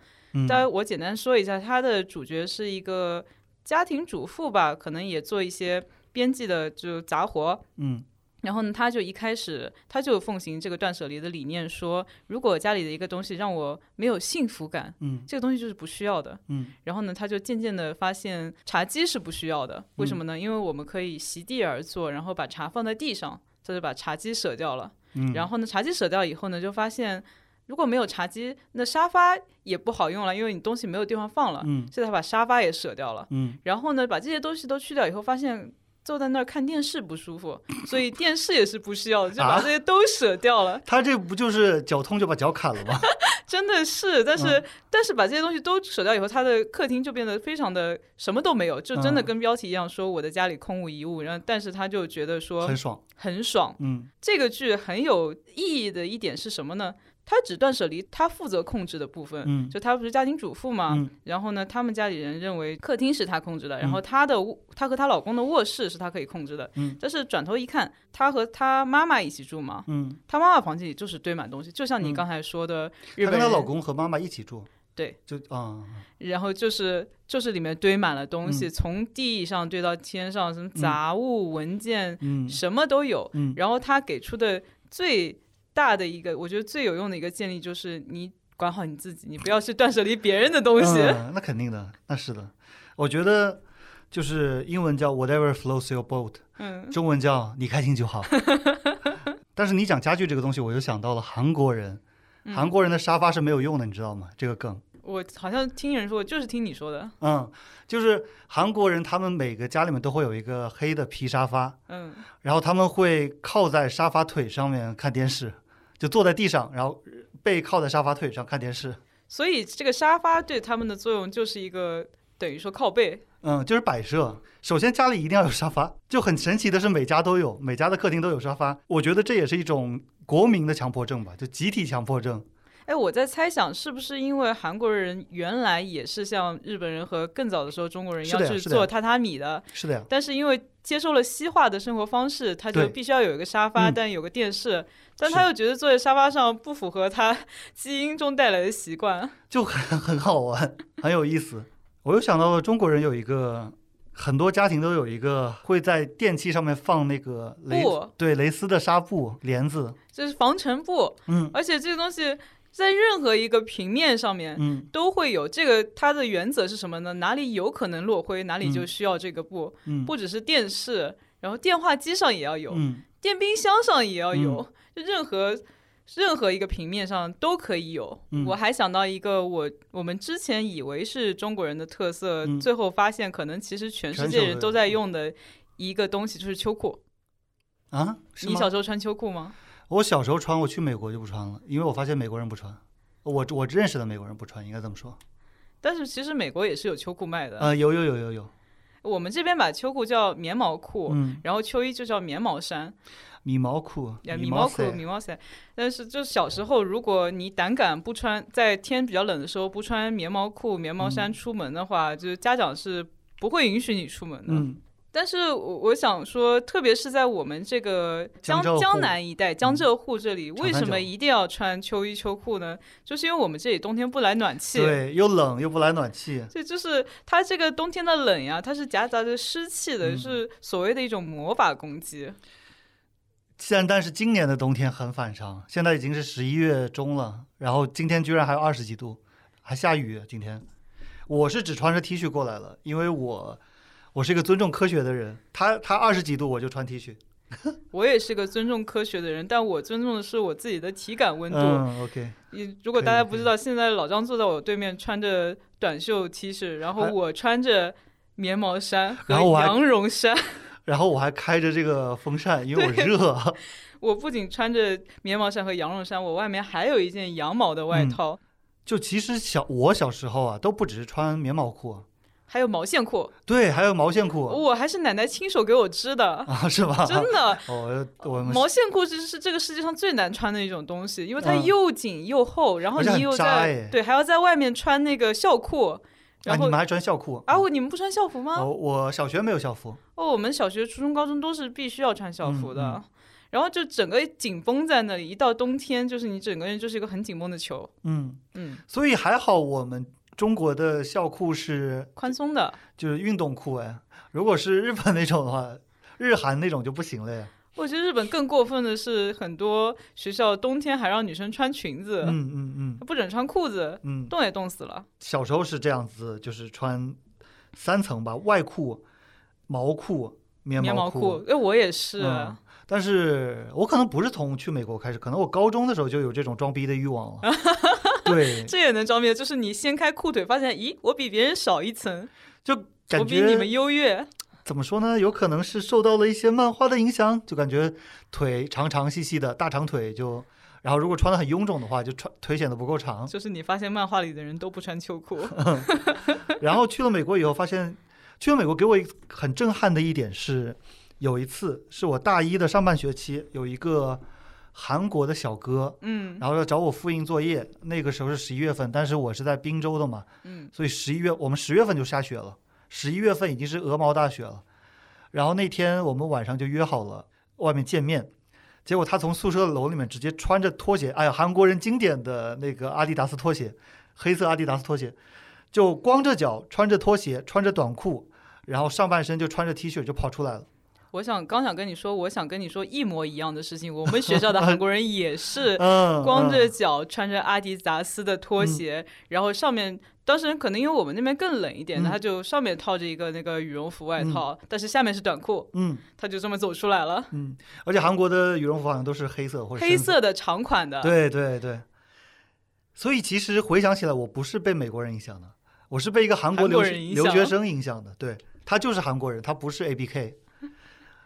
当然，我简单说一下，他的主角是一个家庭主妇吧，可能也做一些编辑的就杂活。嗯，然后呢，他就一开始他就奉行这个断舍离的理念，说如果家里的一个东西让我没有幸福感，嗯，这个东西就是不需要的。嗯，然后呢，他就渐渐的发现茶几是不需要的，为什么呢？因为我们可以席地而坐，然后把茶放在地上，他就把茶几舍掉了。嗯，然后呢，茶几舍掉以后呢，就发现。如果没有茶几，那沙发也不好用了，因为你东西没有地方放了。嗯，所以他把沙发也舍掉了。嗯，然后呢，把这些东西都去掉以后，发现坐在那儿看电视不舒服，所以电视也是不需要的，就把这些都舍掉了。他这不就是脚痛就把脚砍了吗？真的是，但是但是把这些东西都舍掉以后，他的客厅就变得非常的什么都没有，就真的跟标题一样说我的家里空无一物。然后，但是他就觉得说很爽，很爽。嗯，这个剧很有意义的一点是什么呢？他只断舍离，他负责控制的部分，嗯，就他不是家庭主妇嘛，然后呢，他们家里人认为客厅是他控制的，然后他的他和她老公的卧室是他可以控制的，嗯，但是转头一看，他和他妈妈一起住嘛，嗯，他妈妈房间里就是堆满东西，就像你刚才说的，她跟她老公和妈妈一起住，对，就啊，然后就是就是里面堆满了东西，从地上堆到天上，什么杂物、文件，嗯，什么都有，嗯，然后他给出的最。大的一个，我觉得最有用的一个建议就是，你管好你自己，你不要去断舍离别人的东西。嗯，那肯定的，那是的。我觉得就是英文叫 whatever floats your boat，嗯，中文叫你开心就好。但是你讲家具这个东西，我就想到了韩国人，嗯韩国人的沙发是没有用的，你知道吗？这个梗。我好像听人说，就是听你说的。嗯，就是韩国人，他们每个家里面都会有一个黑的皮沙发，嗯，然后他们会靠在沙发腿上面看电视，就坐在地上，然后背靠在沙发腿上看电视。所以这个沙发对他们的作用就是一个等于说靠背。嗯，就是摆设。首先家里一定要有沙发，就很神奇的是每家都有，每家的客厅都有沙发。我觉得这也是一种国民的强迫症吧，就集体强迫症。哎，我在猜想，是不是因为韩国人原来也是像日本人和更早的时候中国人一样是做榻榻米的，是的呀，但是因为接受了西化的生活方式，他就必须要有一个沙发，嗯。但有个电视，但他又觉得坐在沙发上不符合他 基因中带来的习惯。就很 很好玩，很有意思。我又想到了中国人有一个，很多家庭都有一个会在电器上面放那个蕾布对蕾丝的纱布帘子，就是防尘布，嗯。而且这个东西在任何一个平面上面嗯都会有。这个它的原则是什么呢？哪里有可能落灰，哪里就嗯需要这个布。嗯不只是电视，然后电话机上也要有，嗯电冰箱上也要有，就任何任何一个平面上都可以有。嗯我还想到一个我我们之前以为是中国人的特色，嗯最后发现可能其实全世界人都在用的一个东西就是秋裤。啊，你小时候穿秋裤吗？我小时候穿，我去美国就不穿了，因为我发现美国人不穿，我我认识的美国人不穿，应该这么说。但是其实美国也是有秋裤卖的。呃，有有有有有，我们这边把秋裤叫棉毛裤，嗯，然后秋衣就叫棉毛衫。米毛裤，呀，米毛裤、衫米毛衫，但是就小时候，如果你胆敢不穿，在天比较冷的时候不穿棉毛裤、棉毛衫出门的话，就是家长是不会允许你出门的。嗯但是我我想说，特别是在我们这个江江江南一带、江浙沪这里，为什么一定要穿秋衣秋裤呢？就是因为我们这里冬天不来暖气。对，又冷又不来暖气，这就是它这个冬天的冷呀，它是夹杂着湿气的，嗯是所谓的一种魔法攻击。现但是今年的冬天很反常，现在已经是十一月中了，然后今天居然还有二十几度，还下雨。今天我是只穿着 T 恤过来了，因为我我是一个尊重科学的人，他他二十几度我就穿 T 恤。我也是个尊重科学的人，但我尊重的是我自己的体感温度。嗯，OK，你如果大家不知道，现在老张坐在我对面，穿着短袖 T 恤，然后我穿着棉毛衫和 然后羊绒衫。然后我还开着这个风扇，因为我热。我不仅穿着棉毛衫和羊绒衫，我外面还有一件羊毛的外嗯套，就其实小我小时候啊，都不只是穿棉毛裤，还有毛线裤。对，还有毛线裤我还是奶奶亲手给我织的，啊，是吧？真的。毛线裤是是这个世界上最难穿的一种东西，因为它嗯又紧又厚，然后你又在对还要在外面穿那个校裤，啊，然后你们还穿校裤啊，我你们不穿校服吗？我我小学没有校服，哦，我们小学、初中、高中都是必须要穿校服的，嗯嗯然后就整个紧绷在那里，一到冬天，就是你整个人就是一个很紧绷的球，嗯，嗯，所以还好我们中国的校裤是宽松的。就是运动裤哎，如果是日本那种的话，日韩那种就不行了呀。我觉得日本更过分的是，很多学校冬天还让女生穿裙子，嗯嗯嗯不准穿裤子，嗯，冻也冻死了。小时候是这样子，就是穿三层吧，外裤、毛裤、棉棉毛裤，哎，我也是。嗯但是我可能不是从去美国开始，可能我高中的时候就有这种装逼的欲望了。对，这也能装逼，就是你掀开裤腿，发现，咦，我比别人少一层，就我感比你们优越。怎么说呢？有可能是受到了一些漫画的影响，就感觉腿长长细细的大长腿就，然后如果穿的很臃肿的话，就穿腿显得不够长。就是你发现漫画里的人都不穿秋裤，然后去了美国以后，发现去了美国给我一很震撼的一点是，有一次是我大一的上半学期，有一个韩国的小哥，嗯然后要找我复印作业，那个时候是十一月份，但是我是在滨州的嘛，嗯，所以十一月我们十月份就下雪了，十一月份已经是鹅毛大雪了。然后那天我们晚上就约好了外面见面，结果他从宿舍楼里面直接穿着拖鞋，哎呀，韩国人经典的那个阿迪达斯拖鞋，黑色阿迪达斯拖鞋，就光着脚穿着拖鞋，穿着短裤，然后上半身就穿着 T 恤就跑出来了。我想刚想跟你说，我想跟你说一模一样的事情。我们学校的韩国人也是嗯，光着嗯脚，穿着阿迪达斯的拖鞋，然后上面当时可能因为我们那边更冷一点，嗯他就上面套着一个那个羽绒服外套，但是下面是短裤，嗯他就这么走出来了，嗯，而且韩国的羽绒服好像都是黑色或者黑色的长款的。对对对，所以其实回想起来，我不是被美国人影响的，我是被一个韩国留学留学生影响的。对他就是韩国人，他不是 A B K。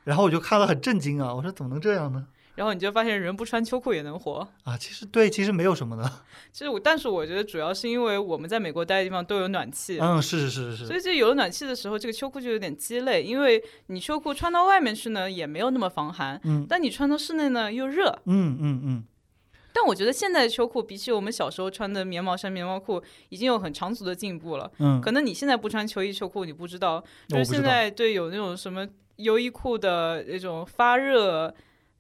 然后我就看了很震惊啊！我说怎么能这样呢？然后你就发现人不穿秋裤也能活。啊，其实对，其实没有什么的。其实我，但是我觉得主要是因为我们在美国待的地方都有暖气，嗯，是是是是是，所以就有了暖气的时候，这个秋裤就有点鸡肋，因为你秋裤穿到外面去呢，也没有那么防寒，嗯但你穿到室内呢又热。嗯嗯嗯，但我觉得现在的秋裤比起我们小时候穿的棉毛衫、棉毛裤，已经有很长足的进步了。嗯，可能你现在不穿秋衣秋裤，你不知道，就是现在对有那种什么优衣库的那种发热、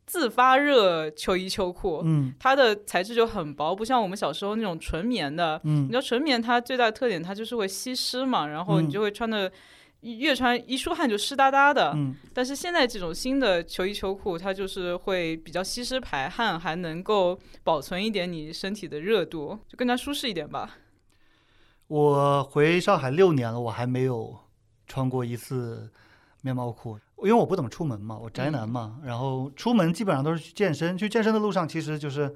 自发热秋衣秋裤，嗯它的材质就很薄，不像我们小时候那种纯棉的。你嗯知道纯棉它最大的特点，它就是会吸湿嘛，然后你嗯就会穿的。越穿一出汗就湿哒哒的，嗯但是现在这种新的秋衣秋裤，它就是会比较吸湿排汗，还能够保存一点你身体的热度，就更加舒适一点吧。我回上海六年了，我还没有穿过一次面包裤，因为我不怎么出门嘛，我宅男嘛。然后出门基本上都是去健身，去健身的路上其实就是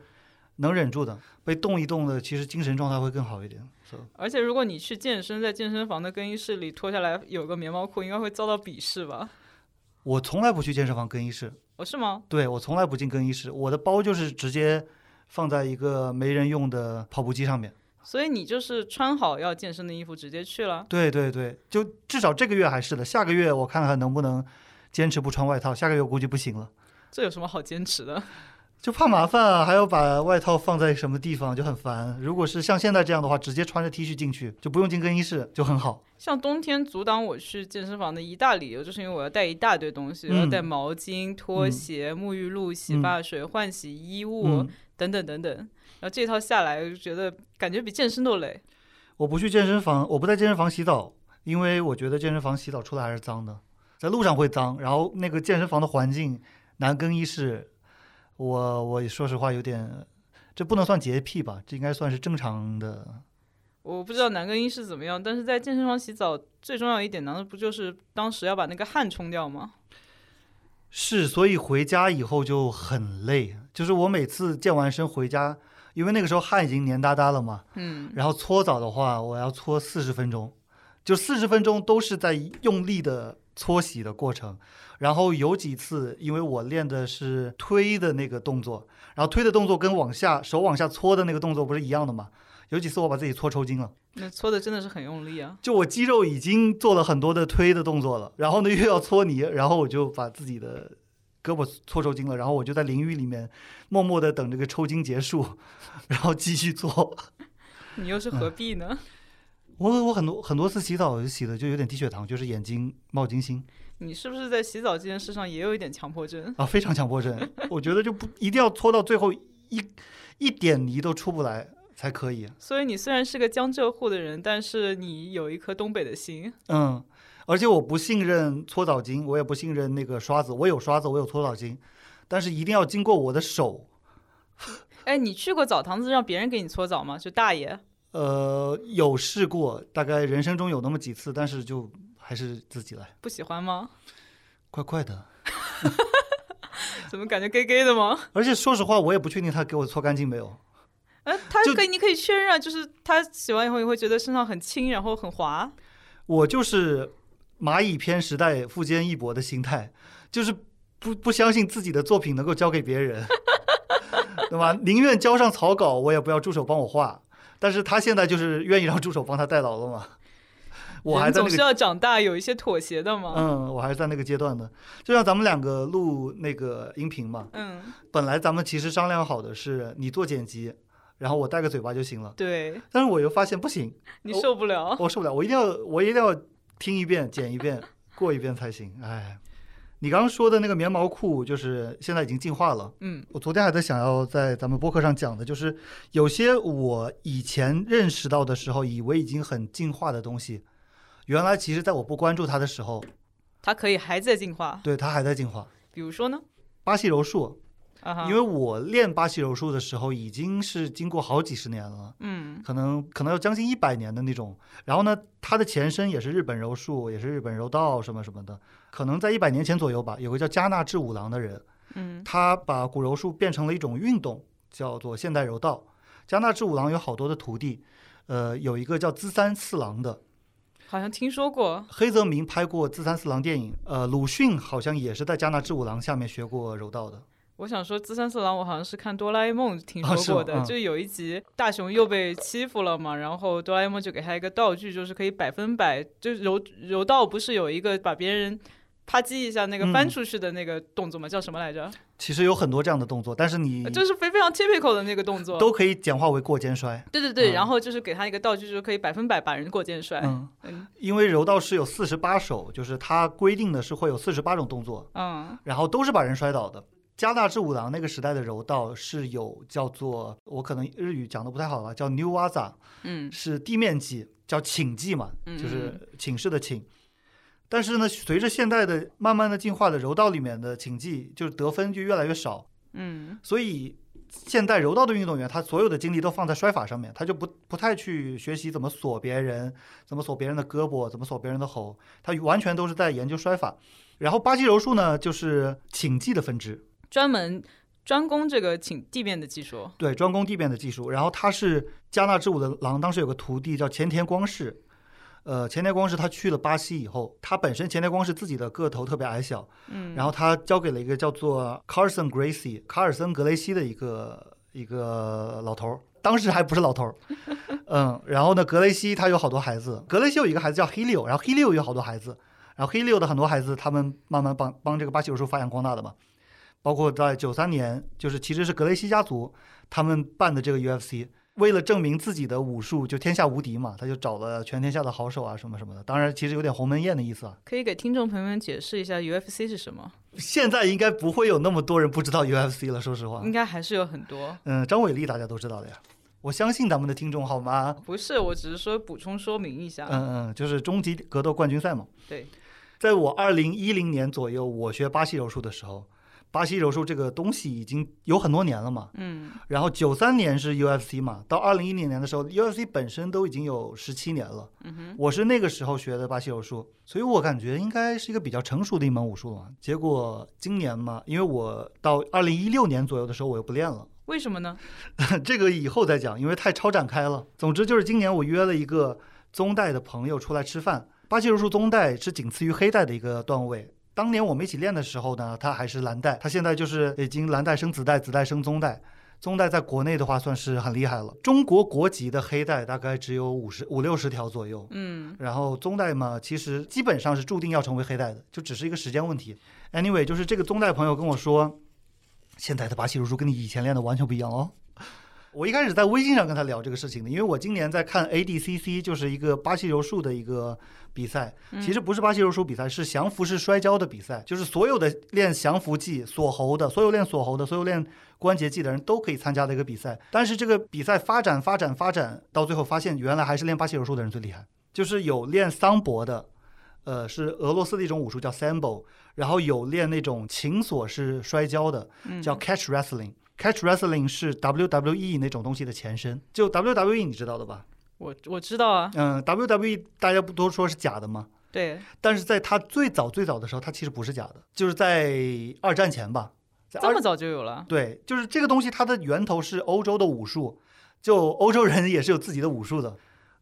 能忍住的，被动一动的，其实精神状态会更好一点。So, 而且如果你去健身，在健身房的更衣室里脱下来有个棉毛裤，应该会遭到鄙视吧？我从来不去健身房更衣室，哦，是吗？对我从来不进更衣室，我的包就是直接放在一个没人用的跑步机上面。所以你就是穿好要健身的衣服直接去了。对对对，就至少这个月还是的，下个月我看看能不能坚持不穿外套，下个月估计不行了。这有什么好坚持的？就怕麻烦啊，还要把外套放在什么地方，就很烦。如果是像现在这样的话，直接穿着 T 恤进去，就不用进更衣室，就很好。像冬天阻挡我去健身房的一大理由，就是因为我要带一大堆东西，嗯要带毛巾、拖鞋、沐浴露、洗发水、换洗衣物、嗯，等等等等。然后这套下来，觉得感觉比健身都累。我不去健身房，我不在健身房洗澡，因为我觉得健身房洗澡出来还是脏的，在路上会脏，然后那个健身房的环境，男更衣室，我我说实话有点，这不能算洁癖吧，这应该算是正常的。我不知道男更衣室怎么样，但是在健身房洗澡最重要一点，难道不就是当时要把那个汗冲掉吗？是，所以回家以后就很累。就是我每次健完身回家，因为那个时候汗已经黏哒哒了嘛，嗯，然后搓澡的话，我要搓四十分钟，就四十分钟都是在用力的搓洗的过程。然后有几次，因为我练的是推的那个动作，然后推的动作跟往下手往下搓的那个动作不是一样的嘛？有几次我把自己搓抽筋了，那搓的真的是很用力啊。就我肌肉已经做了很多的推的动作了，然后呢又要搓泥，然后我就把自己的胳膊搓抽筋了，然后我就在淋浴里面默默的等这个抽筋结束，然后继续做。你又是何必呢？我我很多很多次洗澡洗的就有点低血糖，就是眼睛冒金星你是不是在洗澡这件事上也有一点强迫症？啊，非常强迫症。我觉得就不一定要搓到最后一一点泥都出不来才可以。所以你虽然是个江浙沪的人，但是你有一颗东北的心。嗯，而且我不信任搓澡巾，我也不信任那个刷子。我有刷子，我有搓澡巾，但是一定要经过我的手。哎，你去过澡堂子让别人给你搓澡吗？就大爷？呃，有试过，大概人生中有那么几次，但是就还是自己来，不喜欢吗？怪怪的。怎么感觉 gay gay 的吗？而且说实话，我也不确定他给我搓干净没有。呃，他就可以，你可以确认啊，就是他洗完以后，你会觉得身上很轻，然后很滑。我就是蚂蚁偏时代、富坚义博的心态，就是不不相信自己的作品能够交给别人，对吧？宁愿交上草稿，我也不要助手帮我画。但是他现在就是愿意让助手帮他代劳了嘛。我还人总是在那个，要长大，有一些妥协的嘛。嗯，我还是在那个阶段的。就像咱们两个录那个音频嘛，嗯，本来咱们其实商量好的是你做剪辑，然后我带个嘴巴就行了。对但是我又发现不行，你受不了。我受不了，我一定要我一定要听一遍、剪一遍、过一遍才行。哎，你刚刚说的那个棉毛裤，就是现在已经进化了。嗯，我昨天还在想要在咱们播客上讲的，就是有些我以前认识到的时候，以为已经很进化的东西，原来其实在我不关注它的时候，它可以还在进化。对，它还在进化。比如说呢？巴西柔术。啊因为我练巴西柔术的时候，已经是经过好几十年了，嗯可能可能要将近一百年的那种。然后呢，它的前身也是日本柔术，也是日本柔道什么什么的。可能在一百年前左右吧，有个叫加纳志五郎的人，嗯他把古柔术变成了一种运动，叫做现代柔道。加纳志五郎有好多的徒弟，呃，有一个叫资三四郎的，好像听说过。黑泽明拍过资三四郎电影，呃，鲁迅好像也是在加纳志五郎下面学过柔道的。我想说，资三四郎，我好像是看哆啦 A 梦听说过的，嗯就有一集大雄又被欺负了嘛，然后哆啦 A 梦就给他一个道具，就是可以百分百，就是柔柔道不是有一个把别人啪叽一下那个嗯翻出去的那个动作嘛？叫什么来着？其实有很多这样的动作，但是你就是非非常 typical 的那个动作。都可以简化为过肩摔。对对对，嗯然后就是给他一个道具，就是可以百分百把人过肩摔。嗯，嗯因为柔道是有四十八手，就是它规定的是会有四十八种动作，嗯然后都是把人摔倒的。加纳志五郎那个时代的柔道是有叫做我可能日语讲的不太好了，叫 New Waza，嗯是地面技，叫寝技嘛，嗯就是寝室的请。但是呢，随着现代的慢慢的进化的柔道里面的请技，就是得分就越来越少，嗯所以现代柔道的运动员，他所有的精力都放在摔法上面，他就不不太去学习怎么锁别人，怎么锁别人的胳膊，怎么锁别人的喉，他完全都是在研究摔法。然后巴西柔术呢，就是请技的分支，专门专攻这个请地面的技术。对，专攻地面的技术。然后他是加纳之舞的狼，当时有个徒弟叫前田光世。呃，前田光是他去了巴西以后，他本身前田光是自己的个头特别矮小，嗯，然后他交给了一个叫做 Carson Gracie 卡尔森格雷西的一个一个老头儿，当时还不是老头儿，嗯，然后呢，格雷西他有好多孩子，格雷西有一个孩子叫 Helio，然后 Helio 有好多孩子，然后 Helio 的很多孩子他们慢慢帮帮这个巴西柔术发扬光大的嘛，包括在九三年，就是其实是格雷西家族他们办的这个 UFC。为了证明自己的武术就天下无敌嘛，他就找了全天下的好手啊什么什么的。当然，其实有点鸿门宴的意思啊。可以给听众朋友们解释一下 UFC 是什么？现在应该不会有那么多人不知道 UFC 了，说实话应。该还是有很多。嗯，张伟丽大家都知道的呀，我相信咱们的听众好吗？不是，我只是说补充说明一下。嗯嗯，就是终极格斗冠军赛嘛。对，在我二零一零年左右，我学巴西柔术的时候，巴西柔术这个东西已经有很多年了嘛。嗯然后九三年是 UFC 嘛，到二零一零年的时候，UFC 本身都已经有十七年了。嗯哼，我是那个时候学的巴西柔术，所以我感觉应该是一个比较成熟的一门武术了嘛。结果今年嘛，因为我到二零一六年左右的时候，我又不练了。为什么呢？这个以后再讲，因为太超展开了。总之就是今年我约了一个宗代的朋友出来吃饭。巴西柔术宗代是仅次于黑带的一个段位。当年我们一起练的时候呢，他还是蓝带，他现在就是已经蓝带升紫带，紫带升棕带。棕带在国内的话算是很厉害了。中国国籍的黑带大概只有五十五六十条左右，嗯然后棕带嘛，其实基本上是注定要成为黑带的，就只是一个时间问题。Anyway，就是这个棕带朋友跟我说，现在的巴西柔术跟你以前练的完全不一样哦。我一开始在微信上跟他聊这个事情的，因为我今年在看 ADCC，就是一个巴西柔术的一个比赛，其实不是巴西柔术比赛，是降服式摔跤的比赛，就是所有的练降服技、锁喉的，所有练锁喉的，所有练关节技的人都可以参加的一个比赛。但是这个比赛发展、发展、发展，到最后发现原来还是练巴西柔术的人最厉害，就是有练桑博的。呃，是俄罗斯的一种武术叫 sambo，然后有练那种琴锁式摔跤的，嗯叫 catch wrestling。Catch wrestling 是 WWE 那种东西的前身，就 WWE 你知道的吧？我我知道啊，嗯，WWE 大家不都说是假的吗？对，但是在它最早最早的时候，它其实不是假的，就是在二战前吧，在这么早就有了。对，就是这个东西它的源头是欧洲的武术，就欧洲人也是有自己的武术的。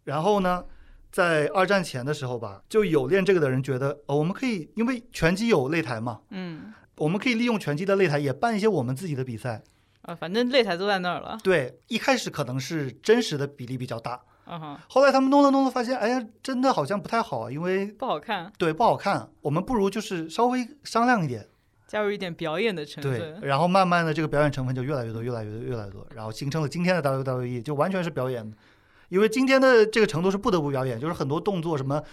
然后呢，在二战前的时候吧，就有练这个的人觉得，哦，我们可以因为拳击有擂台嘛，嗯我们可以利用拳击的擂台也办一些我们自己的比赛。啊，反正擂台都在那儿了。对，一开始可能是真实的比例比较大，啊哈，后来他们弄着弄着发现，哎呀，真的好像不太好啊，因为不好看，对不好看，我们不如就是稍微商量一点。加入一点表演的成分对，分。然后慢慢的这个表演成分就越来越多，越来越多，越来越多，然后形成了今天的 WWE，就完全是表演。因为今天的这个程度是不得不表演，就是很多动作什么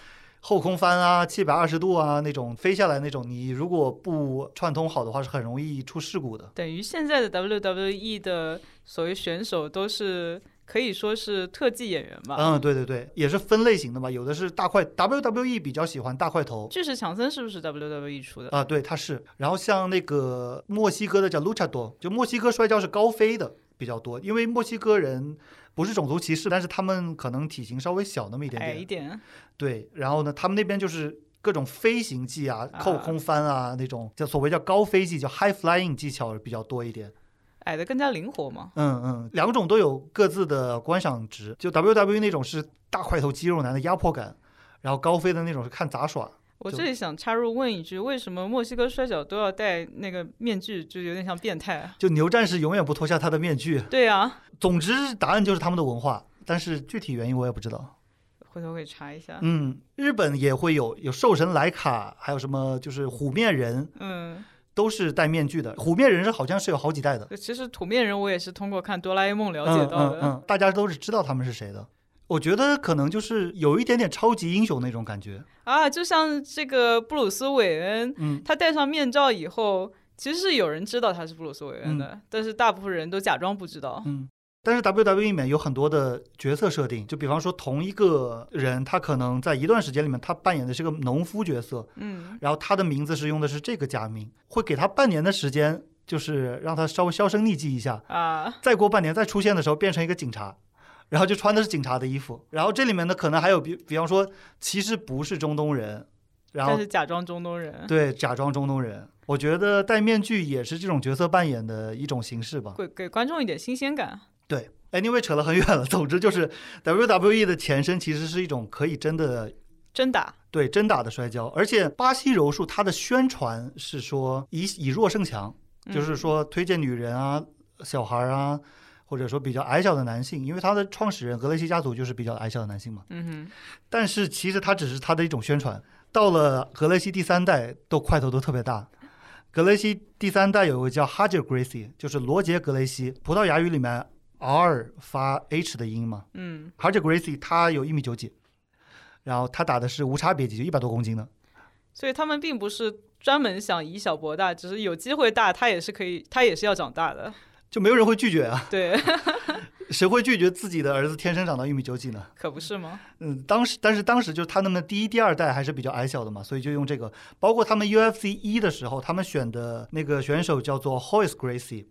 后空翻啊、七百二十度啊那种飞下来那种，你如果不串通好的话，是很容易出事故的。等于现在的 WWE 的所谓选手都是可以说是特技演员吧。嗯，对对对，也是分类型的嘛，有的是大块 WWE 比较喜欢大块头。巨石强森是不是 WWE 出的？啊，对，他是。然后像那个墨西哥的叫 Luchador，就墨西哥摔跤是高飞的比较多，因为墨西哥人不是种族歧视，但是他们可能体型稍微小那么一点点。矮一点。对，然后呢，他们那边就是各种飞行技啊、扣空翻啊那种，叫所谓叫高飞技，叫 high flying 技巧比较多一点。矮的更加灵活嘛？嗯嗯，两种都有各自的观赏值。就 WWE 那种是大块头肌肉男的压迫感，然后高飞的那种是看杂耍。我这里想插入问一句：为什么墨西哥摔跤都要戴那个面具？就有点像变态。就牛战士永远不脱下他的面具。对呀。总之，答案就是他们的文化，但是具体原因我也不知道。回头可以查一下。嗯，日本也会有有兽神莱卡，还有什么就是虎面人。嗯。都是戴面具的，虎面人是好像是有好几代的。其实土面人我也是通过看哆啦 A 梦了解到的。嗯嗯，大家都是知道他们是谁的。我觉得可能就是有一点点超级英雄那种感觉啊，就像这个布鲁斯韦恩，嗯，他戴上面罩以后，其实是有人知道他是布鲁斯韦恩的，但是大部分人都假装不知道。嗯。但是 WWE 里面有很多的角色设定，就比方说同一个人，他可能在一段时间里面，他扮演的是个农夫角色，嗯，然后他的名字是用的是这个假名，会给他半年的时间，就是让他稍微销声匿迹一下啊。再过半年再出现的时候，变成一个警察，然后就穿的是警察的衣服。然后这里面呢，可能还有比比方说，其实不是中东人，然后是假装中东人，对，假装中东人。我觉得戴面具也是这种角色扮演的一种形式吧，给给观众一点新鲜感。对，Anyway 扯了很远了。总之就是 WWE 的前身其实是一种可以真的真打，对真打的摔跤。而且巴西柔术它的宣传是说以以弱胜强，就是说推荐女人啊、小孩啊，或者说比较矮小的男性，因为他的创始人格雷西家族就是比较矮小的男性嘛。嗯哼。但是其实他只是他的一种宣传。到了格雷西第三代，都块头都特别大。格雷西第三代有个叫 Hajer Gracie，就是罗杰格雷西，葡萄牙语里面。R 发 H 的音嘛，嗯 h a r d Gracie 他有一米九几，然后他打的是无差别级，就一百多公斤的，所以他们并不是专门想以小博大，只是有机会大，他也是可以，他也是要长大的，就没有人会拒绝啊。对，谁会拒绝自己的儿子天生长到一米九几呢？可不是吗？嗯，当时但是当时就是他们第一、第二代还是比较矮小的嘛，所以就用这个。包括他们 UFC 一的时候，他们选的那个选手叫做 Hoyce Gracie。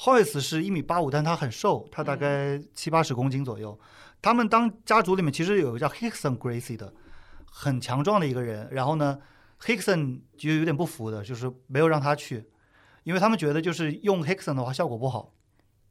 Hoyce 是一米八五，但他很瘦，他大概七八十公斤左右。他们当家族里面其实有个叫 Hickson Gracie 的，很强壮的一个人。然后呢，Hickson 就有点不服的，就是没有让他去，因为他们觉得就是用 Hickson 的话效果不好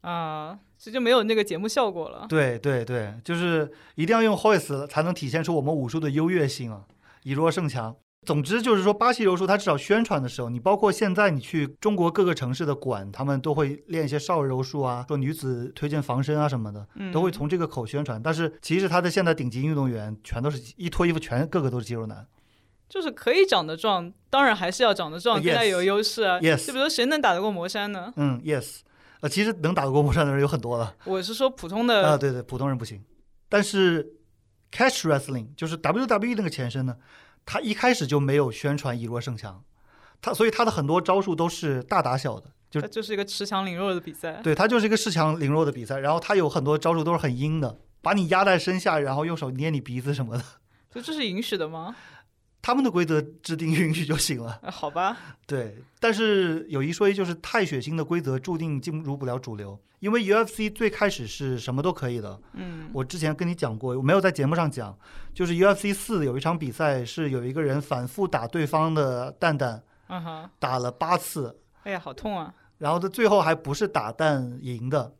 啊，这就没有那个节目效果了。对对对，就是一定要用 Hoist 才能体现出我们武术的优越性啊，以弱胜强。总之就是说，巴西柔术它至少宣传的时候，你包括现在你去中国各个城市的馆，他们都会练一些少儿柔术啊，说女子推荐防身啊什么的，都会从这个口宣传。但是其实他的现在顶级运动员全都是一脱衣服，全个个都是肌肉男，就是可以长得壮，当然还是要长得壮，更加有优势啊。Yes，就比如谁能打得过魔山呢？嗯，Yes，呃，其实能打得过魔山的人有很多了。我是说普通的啊，对对，普通人不行。但是 Catch Wrestling 就是 WWE 那个前身呢。他一开始就没有宣传以弱胜强，他所以他的很多招数都是大打小的，就就是一个恃强凌弱的比赛。对他就是一个恃强凌弱的比赛，然后他有很多招数都是很阴的，把你压在身下，然后用手捏你鼻子什么的。就这是允许的吗？他们的规则制定允许就行了。好吧。对，但是有一说一，就是太血腥的规则注定进入不了主流。因为 UFC 最开始是什么都可以的，嗯，我之前跟你讲过，我没有在节目上讲，就是 UFC 四有一场比赛是有一个人反复打对方的蛋蛋，嗯哼，打了八次，哎呀，好痛啊！然后他最后还不是打蛋赢的，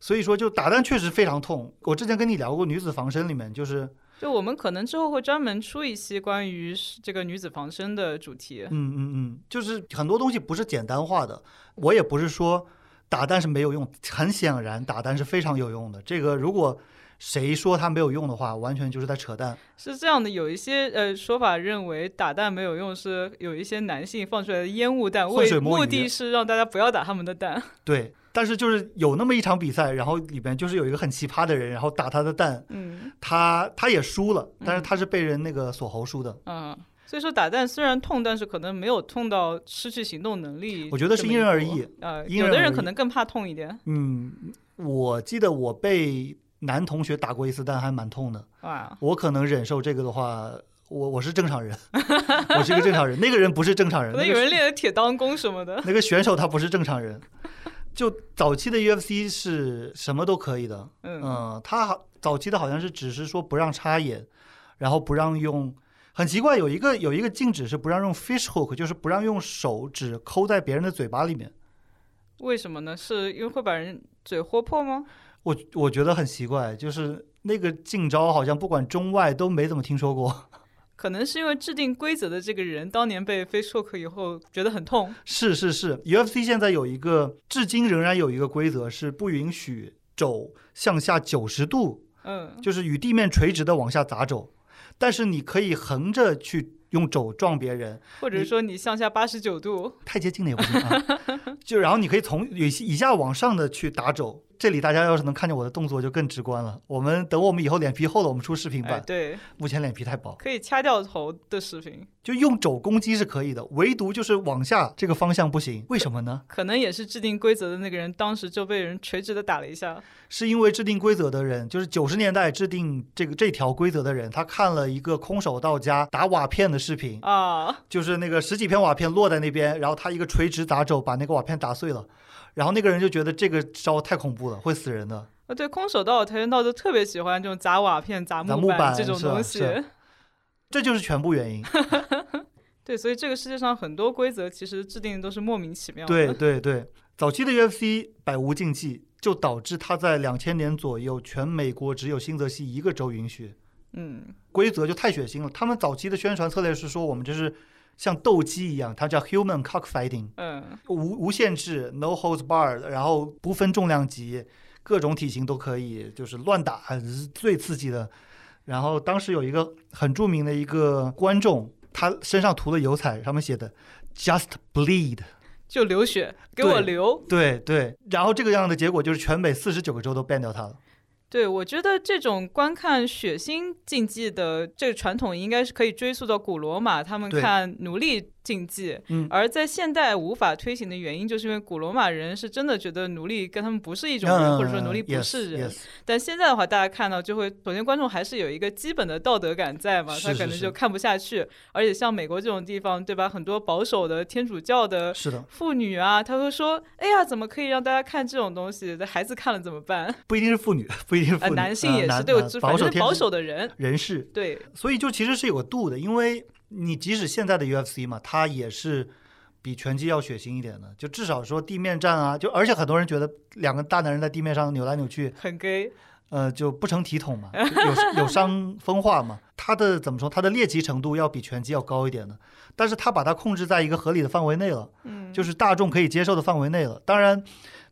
所以说就打蛋确实非常痛。我之前跟你聊过女子防身里面，就是就我们可能之后会专门出一期关于这个女子防身的主题，嗯嗯嗯，就是很多东西不是简单化的，我也不是说。打蛋是没有用，很显然打蛋是非常有用的。这个如果谁说它没有用的话，完全就是在扯淡。是这样的，有一些呃说法认为打蛋没有用，是有一些男性放出来的烟雾弹，为目的是让大家不要打他们的蛋。对，但是就是有那么一场比赛，然后里边就是有一个很奇葩的人，然后打他的蛋，嗯，他他也输了，但是他是被人那个锁喉输的，嗯。所以说打蛋虽然痛，但是可能没有痛到失去行动能力。我觉得是因人而异。呃，有的人可能更怕痛一点。嗯，我记得我被男同学打过一次蛋还蛮痛的。哇，我可能忍受这个的话，我我是正常人，我是一个正常人。那个人不是正常人，可能有人练的铁裆功什么的。那个选手他不是正常人。就早期的 UFC 是什么都可以的，嗯，他早期的好像是只是说不让插眼，然后不让用，很奇怪，有一个有一个禁止是不让用 fish hook，就是不让用手指抠在别人的嘴巴里面。为什么呢？是因为会把人嘴豁破吗？我我觉得很奇怪，就是那个禁招好像不管中外都没怎么听说过。可能是因为制定规则的这个人当年被 face hook 以后觉得很痛。是是是，UFC 现在有一个，至今仍然有一个规则是不允许肘向下九十度，嗯，就是与地面垂直的往下砸肘，但是你可以横着去用肘撞别人，或者说你向下八十九度，太接近了也不行啊。就然后你可以从以以下往上的去打肘。这里大家要是能看见我的动作就更直观了。我们等我们以后脸皮厚了，我们出视频吧。对，目前脸皮太薄，可以掐掉头的视频。就用肘攻击是可以的，唯独就是往下这个方向不行。为什么呢？可能也是制定规则的那个人当时就被人垂直的打了一下。是因为制定规则的人，就是九十年代制定这个这条规则的人，他看了一个空手道家打瓦片的视频啊，就是那个十几片瓦片落在那边，然后他一个垂直打肘把那个瓦片打碎了。然后那个人就觉得这个招太恐怖了，会死人的。啊，对，空手道、跆拳道都特别喜欢这种砸瓦片、砸木板这种东西。这就是全部原因。对，所以这个世界上很多规则其实制定的都是莫名其妙的。对对对，早期的 UFC 百无禁忌，就导致他在两千年左右，全美国只有新泽西一个州允许。嗯，规则就太血腥了。他们早期的宣传策略是说，我们这是。像斗鸡一样，它叫 human cockfighting，嗯，无无限制，no holds barred，然后不分重量级，各种体型都可以，就是乱打是最刺激的。然后当时有一个很著名的一个观众，他身上涂了油彩，上面写的 just bleed，就流血，给我流。对对，然后这个样的结果就是全美四十九个州都 ban 掉他了。对，我觉得这种观看血腥竞技的这个传统，应该是可以追溯到古罗马，他们看奴隶。禁忌，而在现代无法推行的原因，就是因为古罗马人是真的觉得奴隶跟他们不是一种人，或者说奴隶不是人。但现在的话，大家看到就会，首先观众还是有一个基本的道德感在嘛，他可能就看不下去。而且像美国这种地方，对吧？很多保守的天主教的妇女啊，他会说：“哎呀，怎么可以让大家看这种东西？孩子看了怎么办？”不一定是妇女，不一定是男性也是对，反正保守的人人士对，所以就其实是有个度的，因为。你即使现在的 UFC 嘛，它也是比拳击要血腥一点的，就至少说地面战啊，就而且很多人觉得两个大男人在地面上扭来扭去很 gay，呃，就不成体统嘛，有有伤风化嘛。它的怎么说？它的猎奇程度要比拳击要高一点的，但是它把它控制在一个合理的范围内了，嗯，就是大众可以接受的范围内了。当然，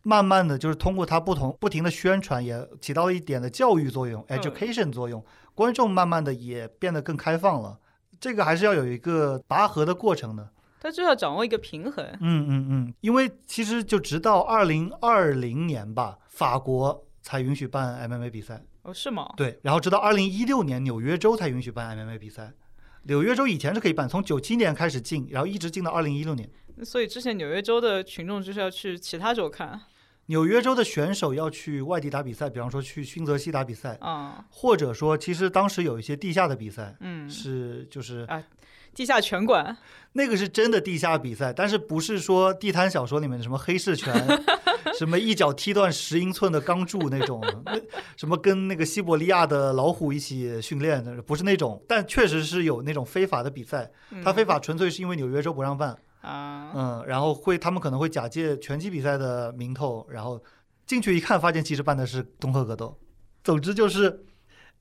慢慢的就是通过它不同不停的宣传，也起到了一点的教育作用，education 作用，观众慢慢的也变得更开放了。这个还是要有一个拔河的过程的，他就要掌握一个平衡。嗯嗯嗯，因为其实就直到二零二零年吧，法国才允许办 MMA 比赛。哦，是吗？对，然后直到二零一六年，纽约州才允许办 MMA 比赛。纽约州以前是可以办，从九七年开始禁，然后一直禁到二零一六年。所以之前纽约州的群众就是要去其他州看。纽约州的选手要去外地打比赛，比方说去新泽西打比赛啊，或者说其实当时有一些地下的比赛，嗯，是就是啊，地下拳馆，那个是真的地下比赛，但是不是说地摊小说里面的什么黑市拳，什么一脚踢断十英寸的钢柱那种，那什么跟那个西伯利亚的老虎一起训练的，不是那种，但确实是有那种非法的比赛，他非法纯粹是因为纽约州不让办。啊，嗯，然后会他们可能会假借拳击比赛的名头，然后进去一看，发现其实办的是综合格斗。总之就是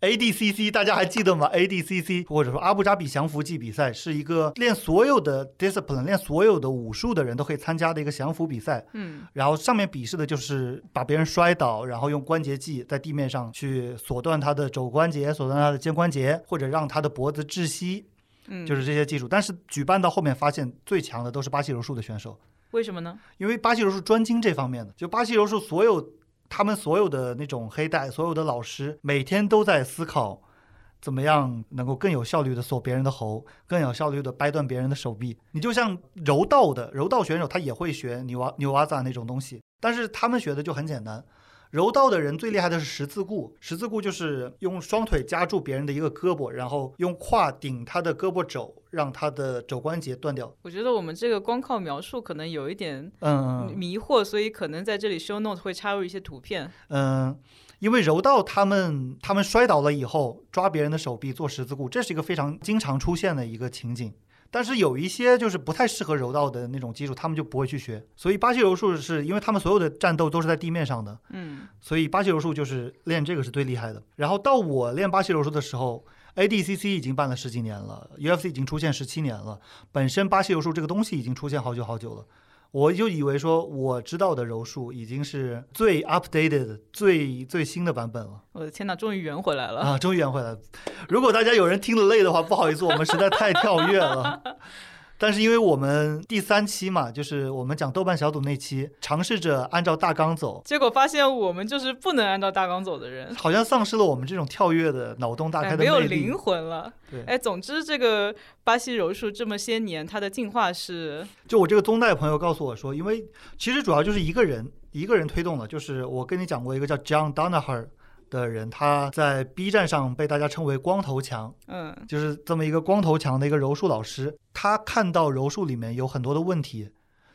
ADCC，大家还记得吗？ADCC 或者说阿布扎比降服技比赛是一个练所有的 discipline、练所有的武术的人都可以参加的一个降服比赛。嗯，然后上面比试的就是把别人摔倒，然后用关节技在地面上去锁断他的肘关节、锁断他的肩关节，或者让他的脖子窒息。嗯，就是这些技术，但是举办到后面发现最强的都是巴西柔术的选手，为什么呢？因为巴西柔术专精这方面的，就巴西柔术所有他们所有的那种黑带，所有的老师每天都在思考，怎么样能够更有效率的锁别人的喉，更有效率的掰断别人的手臂。你就像柔道的柔道选手，他也会学牛娃牛娃子那种东西，但是他们学的就很简单。柔道的人最厉害的是十字固，十字固就是用双腿夹住别人的一个胳膊，然后用胯顶他的胳膊肘，让他的肘关节断掉。我觉得我们这个光靠描述可能有一点嗯迷惑，所以可能在这里 show note 会插入一些图片。嗯，因为柔道他们他们摔倒了以后抓别人的手臂做十字固，这是一个非常经常出现的一个情景。但是有一些就是不太适合柔道的那种技术，他们就不会去学。所以巴西柔术是因为他们所有的战斗都是在地面上的，嗯所以巴西柔术就是练这个是最厉害的。然后到我练巴西柔术的时候，ADCC 已经办了十几年了，UFC 已经出现十七年了，本身巴西柔术这个东西已经出现好久好久了。我就以为说我知道的柔术已经是最 updated、最最新的版本了我的天哪，终于圆回来了。啊！终于圆回来了。如果大家有人听得累的话，不好意思，我们实在太跳跃了。但是因为我们第三期嘛，就是我们讲豆瓣小组那期，尝试着按照大纲走，结果发现我们就是不能按照大纲走的人，好像丧失了我们这种跳跃的脑洞大哎，开的没有灵。魂了。对，哎，总之这个巴西柔术这么些年，它的进化是，就我这个宗代朋友告诉我说，因为其实主要就是一个人一个人推动的，就是我跟你讲过一个叫 John Danaher 的人，他在 B 站上被大家称为光头强，嗯就是这么一个光头强的一个柔术老师。他看到柔术里面有很多的问题，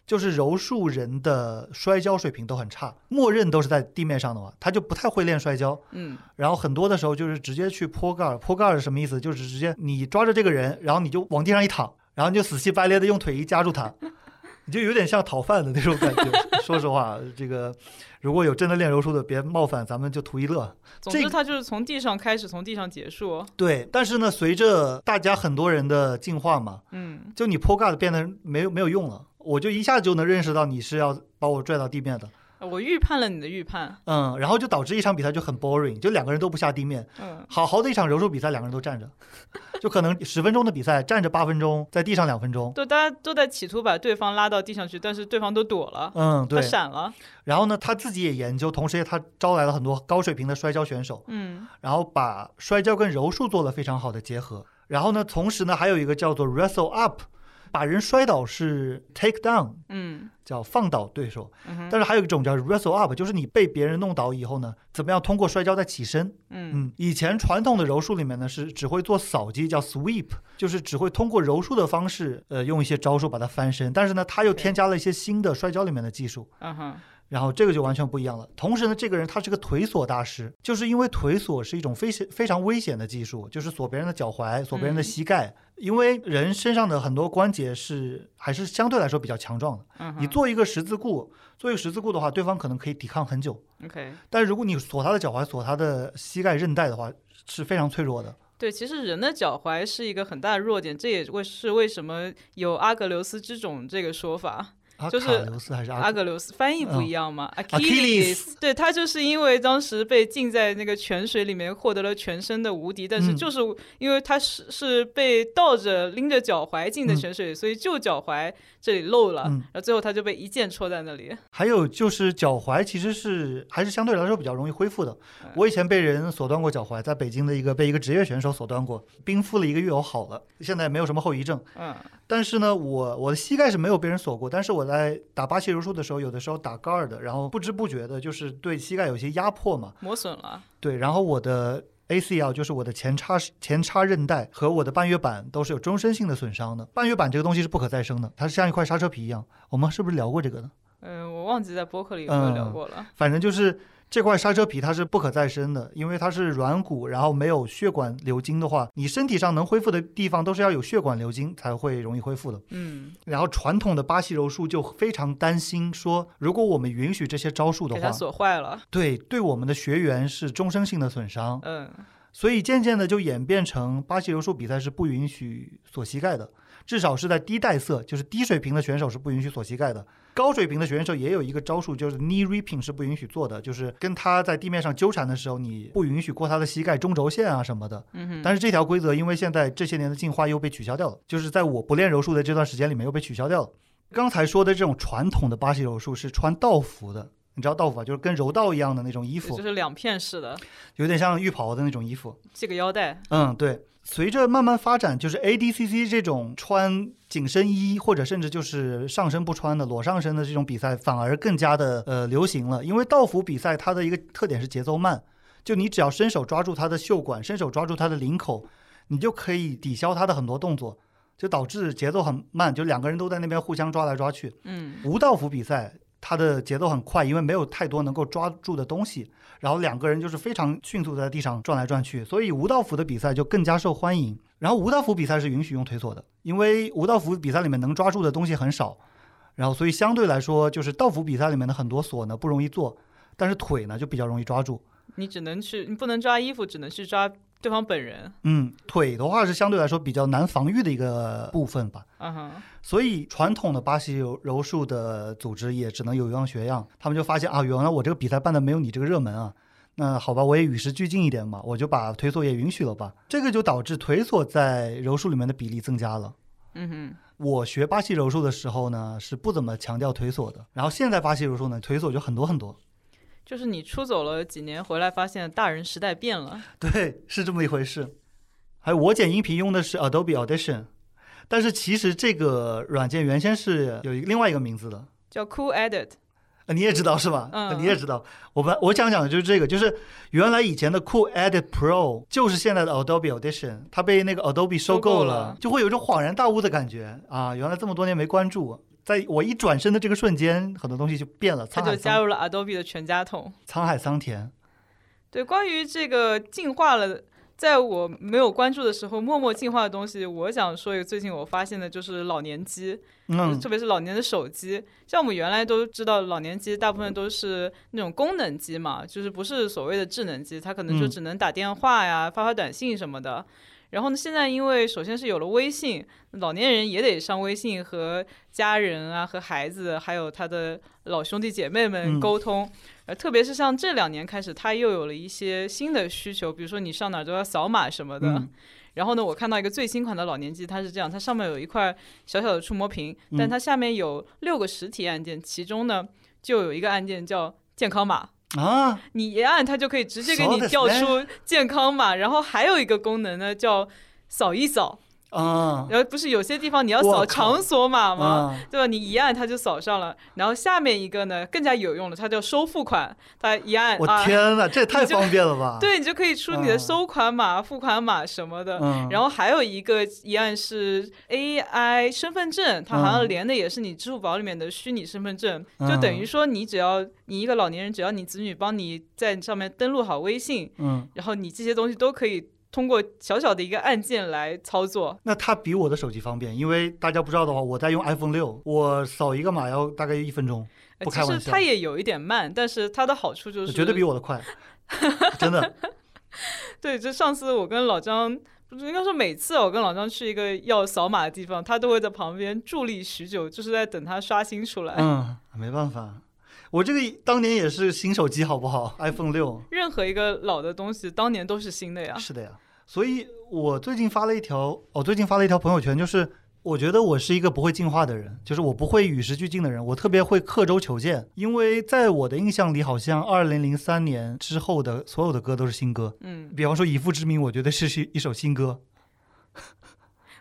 就是柔术人的摔跤水平都很差，默认都是在地面上的嘛，他就不太会练摔跤。嗯然后很多的时候就是直接去坡盖儿，坡盖儿是什么意思？就是直接你抓着这个人，然后你就往地上一躺，然后你就死乞白咧的用腿一夹住他，你就有点像讨饭的那种感觉。说实话，这个如果有真的练柔术的，别冒犯，咱们就图一乐。总之它就是从地上开始，从地上结束。对，但是呢，随着大家很多人的进化嘛，嗯就你坡盖的变得没有没有用了，我就一下就能认识到你是要把我拽到地面的，我预判了你的预判。嗯，然后就导致一场比赛就很 boring，就两个人都不下地面，嗯好好的一场柔术比赛，两个人都站着，就可能十分钟的比赛，站着八分钟，在地上两分钟。对，大家都在企图把对方拉到地上去，但是对方都躲了，嗯，他对。闪了。然后呢，他自己也研究，同时也他招来了很多高水平的摔跤选手，嗯然后把摔跤跟柔术做了非常好的结合。然后呢，同时呢，还有一个叫做 wrestle up，把人摔倒是 take down，嗯叫放倒对手。嗯但是还有一种叫 wrestle up，就是你被别人弄倒以后呢，怎么样通过摔跤再起身？嗯嗯，以前传统的柔术里面呢是只会做扫击，叫 sweep，就是只会通过柔术的方式，呃，用一些招数把它翻身。但是呢，他又添加了一些新的摔跤里面的技术，嗯哼然后这个就完全不一样了。同时呢，这个人他是个腿锁大师，就是因为腿锁是一种非常非常危险的技术，就是锁别人的脚踝，锁别人的嗯膝盖，因为人身上的很多关节是还是相对来说比较强壮的。嗯，你做一个十字固，做一个十字固的话，对方可能可以抵抗很久。OK。但是如果你锁他的脚踝、锁他的膝盖韧带的话，是非常脆弱的。对，其实人的脚踝是一个很大的弱点，这也为是为什么有阿格琉斯之种这个说法。就是阿卡琉斯还是阿阿格琉斯翻译不一样嘛、Achilles e 对他就是因为当时被浸在那个泉水里面，获得了全身的无敌，但是嗯。就是因为他是是被倒着拎着脚踝进的嗯。泉水，所以就脚踝这里漏了，嗯然后最后他就被一剑戳在那里。还有就是脚踝其实是还是相对来说比较容易恢复的。嗯我以前被人锁断过脚踝，在北京的一个被一个职业选手锁断过，冰敷了一个月，我好了，现在没有什么后遗症。嗯但是呢，我我的膝盖是没有被人锁过，但是我在打巴西柔术的时候，有的时候打 guard，然后不知不觉的就是对膝盖有些压迫嘛，磨损了。对，然后我的 ACL 就是我的前叉前叉韧带和我的半月板都是有终身性的损伤的。半月板这个东西是不可再生的，它是像一块刹车皮一样。我们是不是聊过这个呢？嗯，我忘记在播客里有没有聊嗯过了。反正就是这块刹车皮它是不可再生的，因为它是软骨，然后没有血管流经的话，你身体上能恢复的地方都是要有血管流经才会容易恢复的。嗯，然后传统的巴西柔术就非常担心说，如果我们允许这些招数的话，锁坏了。对对我们的学员是终身性的损伤。嗯所以渐渐的就演变成巴西柔术比赛是不允许锁膝盖的，至少是在低带色，就是低水平的选手是不允许锁膝盖的。高水平的选手也有一个招数，就是 knee ripping 是不允许做的，就是跟他在地面上纠缠的时候，你不允许过他的膝盖中轴线啊什么的。但是这条规则因为现在这些年的进化又被取消掉了，就是在我不练柔术的这段时间里面又被取消掉了。刚才说的这种传统的巴西柔术是穿道服的，你知道道服吧？就是跟柔道一样的那种衣服就，是两片式的有点像浴袍的那种衣服。系个腰带。嗯，对。随着慢慢发展，就是 ADCC 这种穿紧身衣或者甚至就是上身不穿的裸上身的这种比赛，反而更加的呃流行了。因为道服比赛它的一个特点是节奏慢，就你只要伸手抓住它的袖管，伸手抓住它的领口，你就可以抵消它的很多动作，就导致节奏很慢，就两个人都在那边互相抓来抓去。嗯，无道服比赛，它的节奏很快，因为没有太多能够抓住的东西，然后两个人就是非常迅速在地上转来转去，所以无道服的比赛就更加受欢迎。然后无道服比赛是允许用腿锁的，因为无道服比赛里面能抓住的东西很少，然后所以相对来说，就是道服比赛里面的很多锁呢不容易做，但是腿呢就比较容易抓住。你只能去，你不能抓衣服，只能去抓对方本人。嗯，腿的话是相对来说比较难防御的一个部分吧。嗯哼，所以传统的巴西柔柔术的组织也只能有样学样，他们就发现啊，原来我这个比赛办的没有你这个热门啊。那好吧，我也与时俱进一点嘛，我就把腿锁也允许了吧。这个就导致腿锁在柔术里面的比例增加了。嗯哼，我学巴西柔术的时候呢，是不怎么强调腿锁的。然后现在巴西柔术呢，腿锁就很多很多。就是你出走了几年回来，发现大人时代变了。对，是这么一回事。还有我剪音频用的是 Adobe Audition，但是其实这个软件原先是有一个另外一个名字的。叫 Cool Edit，呃你也知道是吧？嗯呃你也知道。我们我想讲的就是这个，就是原来以前的 Cool Edit Pro 就是现在的 Adobe Audition，它被那个 Adobe 收购了，就会有一种恍然大悟的感觉啊！原来这么多年没关注，在我一转身的这个瞬间，很多东西就变了。他就加入了 Adobe 的全家桶。沧海桑田，对，关于这个进化了，在我没有关注的时候默默进化的东西，我想说一个最近我发现的就是老年机，嗯特别是老年的手机。像我们原来都知道，老年机大部分都是那种功能机嘛，就是不是所谓的智能机，它可能就嗯只能打电话呀、发发短信什么的。然后呢，现在因为首先是有了微信，老年人也得上微信和家人啊、和孩子，还有他的老兄弟姐妹们嗯沟通。呃，特别是像这两年开始，他又有了一些新的需求，比如说你上哪儿都要扫码什么的。嗯 然后呢，我看到一个最新款的老年机，它是这样，它上面有一块小小的触摸屏，嗯但它下面有六个实体按键，其中呢就有一个按键叫健康码。啊，你一按，它就可以直接给你そうですね调出健康码。然后还有一个功能呢，叫扫一扫。 啊然后不是有些地方你要扫场所码吗？啊！对吧？你一按它就扫上了。然后下面一个呢更加有用了，它叫收付款。它一按我啊，天哪，这也太方便了吧？，对你就可以出你的嗯收款码、付款码什么的。嗯，然后还有一个一按是 AI 身份证，它好像嗯连的也是你支付宝里面的虚拟身份证，嗯就等于说你只要你一个老年人，只要你子女帮你在上面登录好微信，嗯，然后你这些东西都可以通过小小的一个按键来操作。那它比我的手机方便，因为大家不知道的话，我在用 iPhone 六，我扫一个码要大概一分钟，呃不开玩笑其实它也有一点慢，但是它的好处就是绝对比我的快，真的。对，就上次我跟老张，不是应该说每次我跟老张去一个要扫码的地方，他都会在旁边伫立许久，就是在等他刷新出来。嗯，没办法，我这个当年也是新手机，好不好？iPhone 六。任何一个老的东西，当年都是新的呀。是的呀，所以我最近发了一条，我最近发了一条朋友圈，就是我觉得我是一个不会进化的人，就是我不会与时俱进的人，我特别会刻舟求剑，因为在我的印象里，好像二零零三年之后的所有的歌都是新歌，嗯，比方说《以父之名》，我觉得是是一首新歌。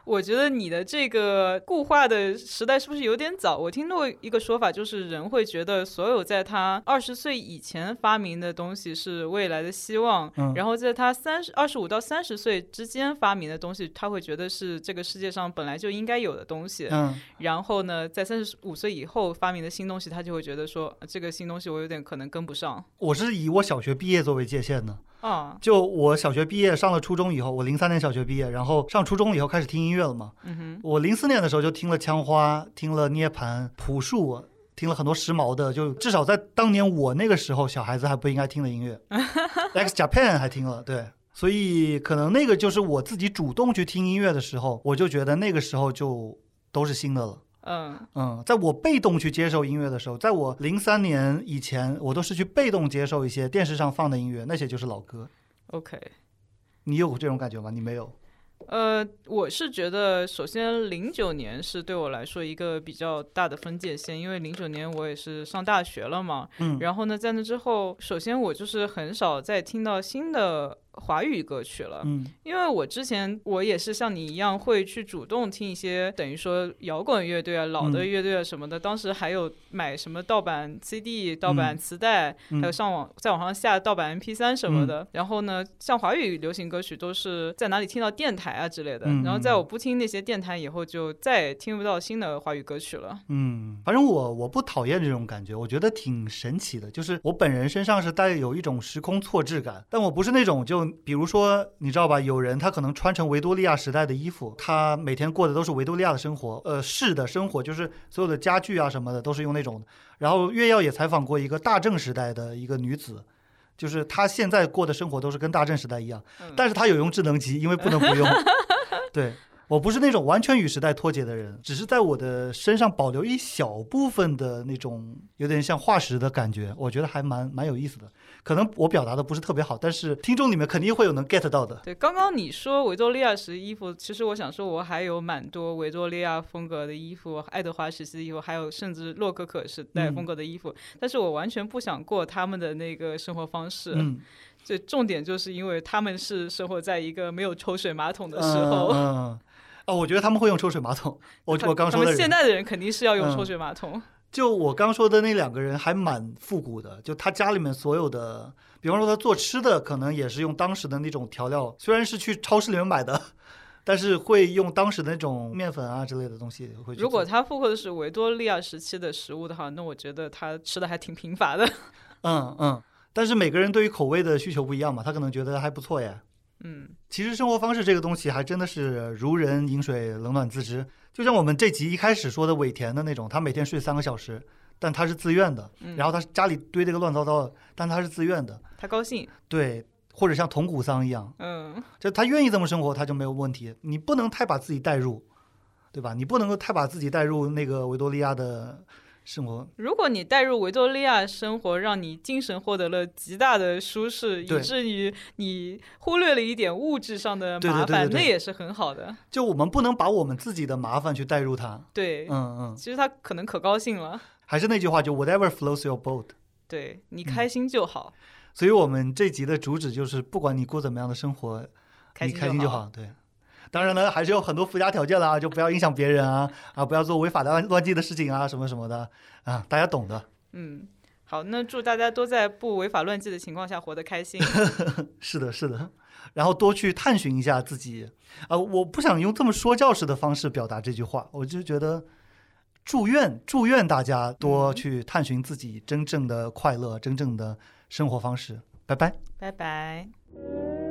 我觉得你的这个固化的时代是不是有点早？我听过一个说法，就是人会觉得所有在他二十岁以前发明的东西是未来的希望，嗯然后在他三十二十五到三十岁之间发明的东西，他会觉得是这个世界上本来就应该有的东西。嗯，然后呢，在三十五岁以后发明的新东西，他就会觉得说呃这个新东西我有点可能跟不上我是以我小学毕业作为界限的。啊。就我小学毕业上了初中以后，我零三年小学毕业，然后上初中以后开始听音乐了嘛。嗯哼，我零四年的时候就听了枪花，听了涅槃、朴树，听了很多时髦的，就至少在当年我那个时候，小孩子还不应该听的音乐，X Japan 还听了，对，所以可能那个就是我自己主动去听音乐的时候，我就觉得那个时候就都是新的了。嗯嗯，在我被动去接受音乐的时候，在我零三年以前，我都是去被动接受一些电视上放的音乐，那些就是老歌。，OK。你有这种感觉吗？你没有？呃，我是觉得，首先零九年是对我来说一个比较大的分界线，因为零九年我也是上大学了嘛。嗯然后呢，在那之后，首先我就是很少再听到新的华语歌曲了。嗯因为我之前我也是像你一样会去主动听一些等于说摇滚乐队啊、老的嗯乐队啊什么的。当时还有买什么盗版 CD、盗版嗯磁带，嗯还有上网在网上下盗版 MP 三什么的。然后呢，像华语流行歌曲都是在哪里听到电台啊之类的。嗯然后在嗯我不听那些电台以后，就再也听不到新的华语歌曲了。嗯，反正我我不讨厌这种感觉，我觉得挺神奇的。就是我本人身上是带有一种时空错置感，但我不是那种就比如说你知道吧，有人他可能穿成维多利亚时代的衣服，他每天过的都是维多利亚的生活，呃，是的生活，就是所有的家具啊什么的都是用那种的。然后月耀也采访过一个大正时代的一个女子。就是她现在过的生活都是跟大正时代一样，嗯但是她有用智能机，因为不能不用。对我不是那种完全与时代脱节的人，只是在我的身上保留一小部分的那种有点像化石的感觉，我觉得还蛮蛮有意思的。可能我表达的不是特别好，但是听众里面肯定会有能 get 到的。对，刚刚你说维多利亚时衣服，其实我想说，我还有蛮多维多利亚风格的衣服，爱德华时期的衣服，还有甚至洛可可时代风格的衣服，但是我完全不想过他们的那个生活方式。嗯，这重点就是因为他们是生活在一个没有抽水马桶的嗯时候。嗯，哦，我觉得他们会用抽水马桶。我我刚说的人他们现，在的人肯定是要用嗯抽水马桶。就我刚说的那两个人还蛮复古的，就他家里面所有的，比方说他做吃的，可能也是用当时的那种调料，虽然是去超市里面买的，但是会用当时的那种面粉啊之类的东西会。如果他复刻的是维多利亚时期的食物的话，那我觉得他吃的还挺贫乏的。嗯嗯，但是每个人对于口味的需求不一样嘛，他可能觉得还不错呀。嗯，其实生活方式这个东西还真的是如人饮水，冷暖自知。就像我们这集一开始说的尾田的那种，他每天睡三个小时，但他是自愿的。嗯然后他家里堆这个乱糟糟的，但他是自愿的。他高兴。对，或者像铜鼓桑一样，嗯，就他愿意这么生活，他就没有问题。你不能太把自己带入，对吧？你不能够太把自己带入那个维多利亚的生活。如果你带入维多利亚生活，让你精神获得了极大的舒适，以至于你忽略了一点物质上的麻烦，对对对那也是很好的。就我们不能把我们自己的麻烦去带入它。对，嗯嗯，其实他可能可高兴了。还是那句话，就 whatever floats your boat。对你嗯开心就好，所以我们这集的主旨就是，不管你过怎么样的生活，开心你开心就。好。对，当然呢，还是有很多附加条件啦，就不要影响别人啊，啊，不要做违法的乱乱纪的事情啊，什么什么的啊，大家懂的。嗯，好，那祝大家都在不违法乱纪的情况下活得开心。是的，是的。然后多去探寻一下自己，啊，我不想用这么说教式的方式表达这句话，我就觉得祝愿祝愿大家多嗯去探寻自己真正的快乐，真正的生活方式。拜拜。拜拜。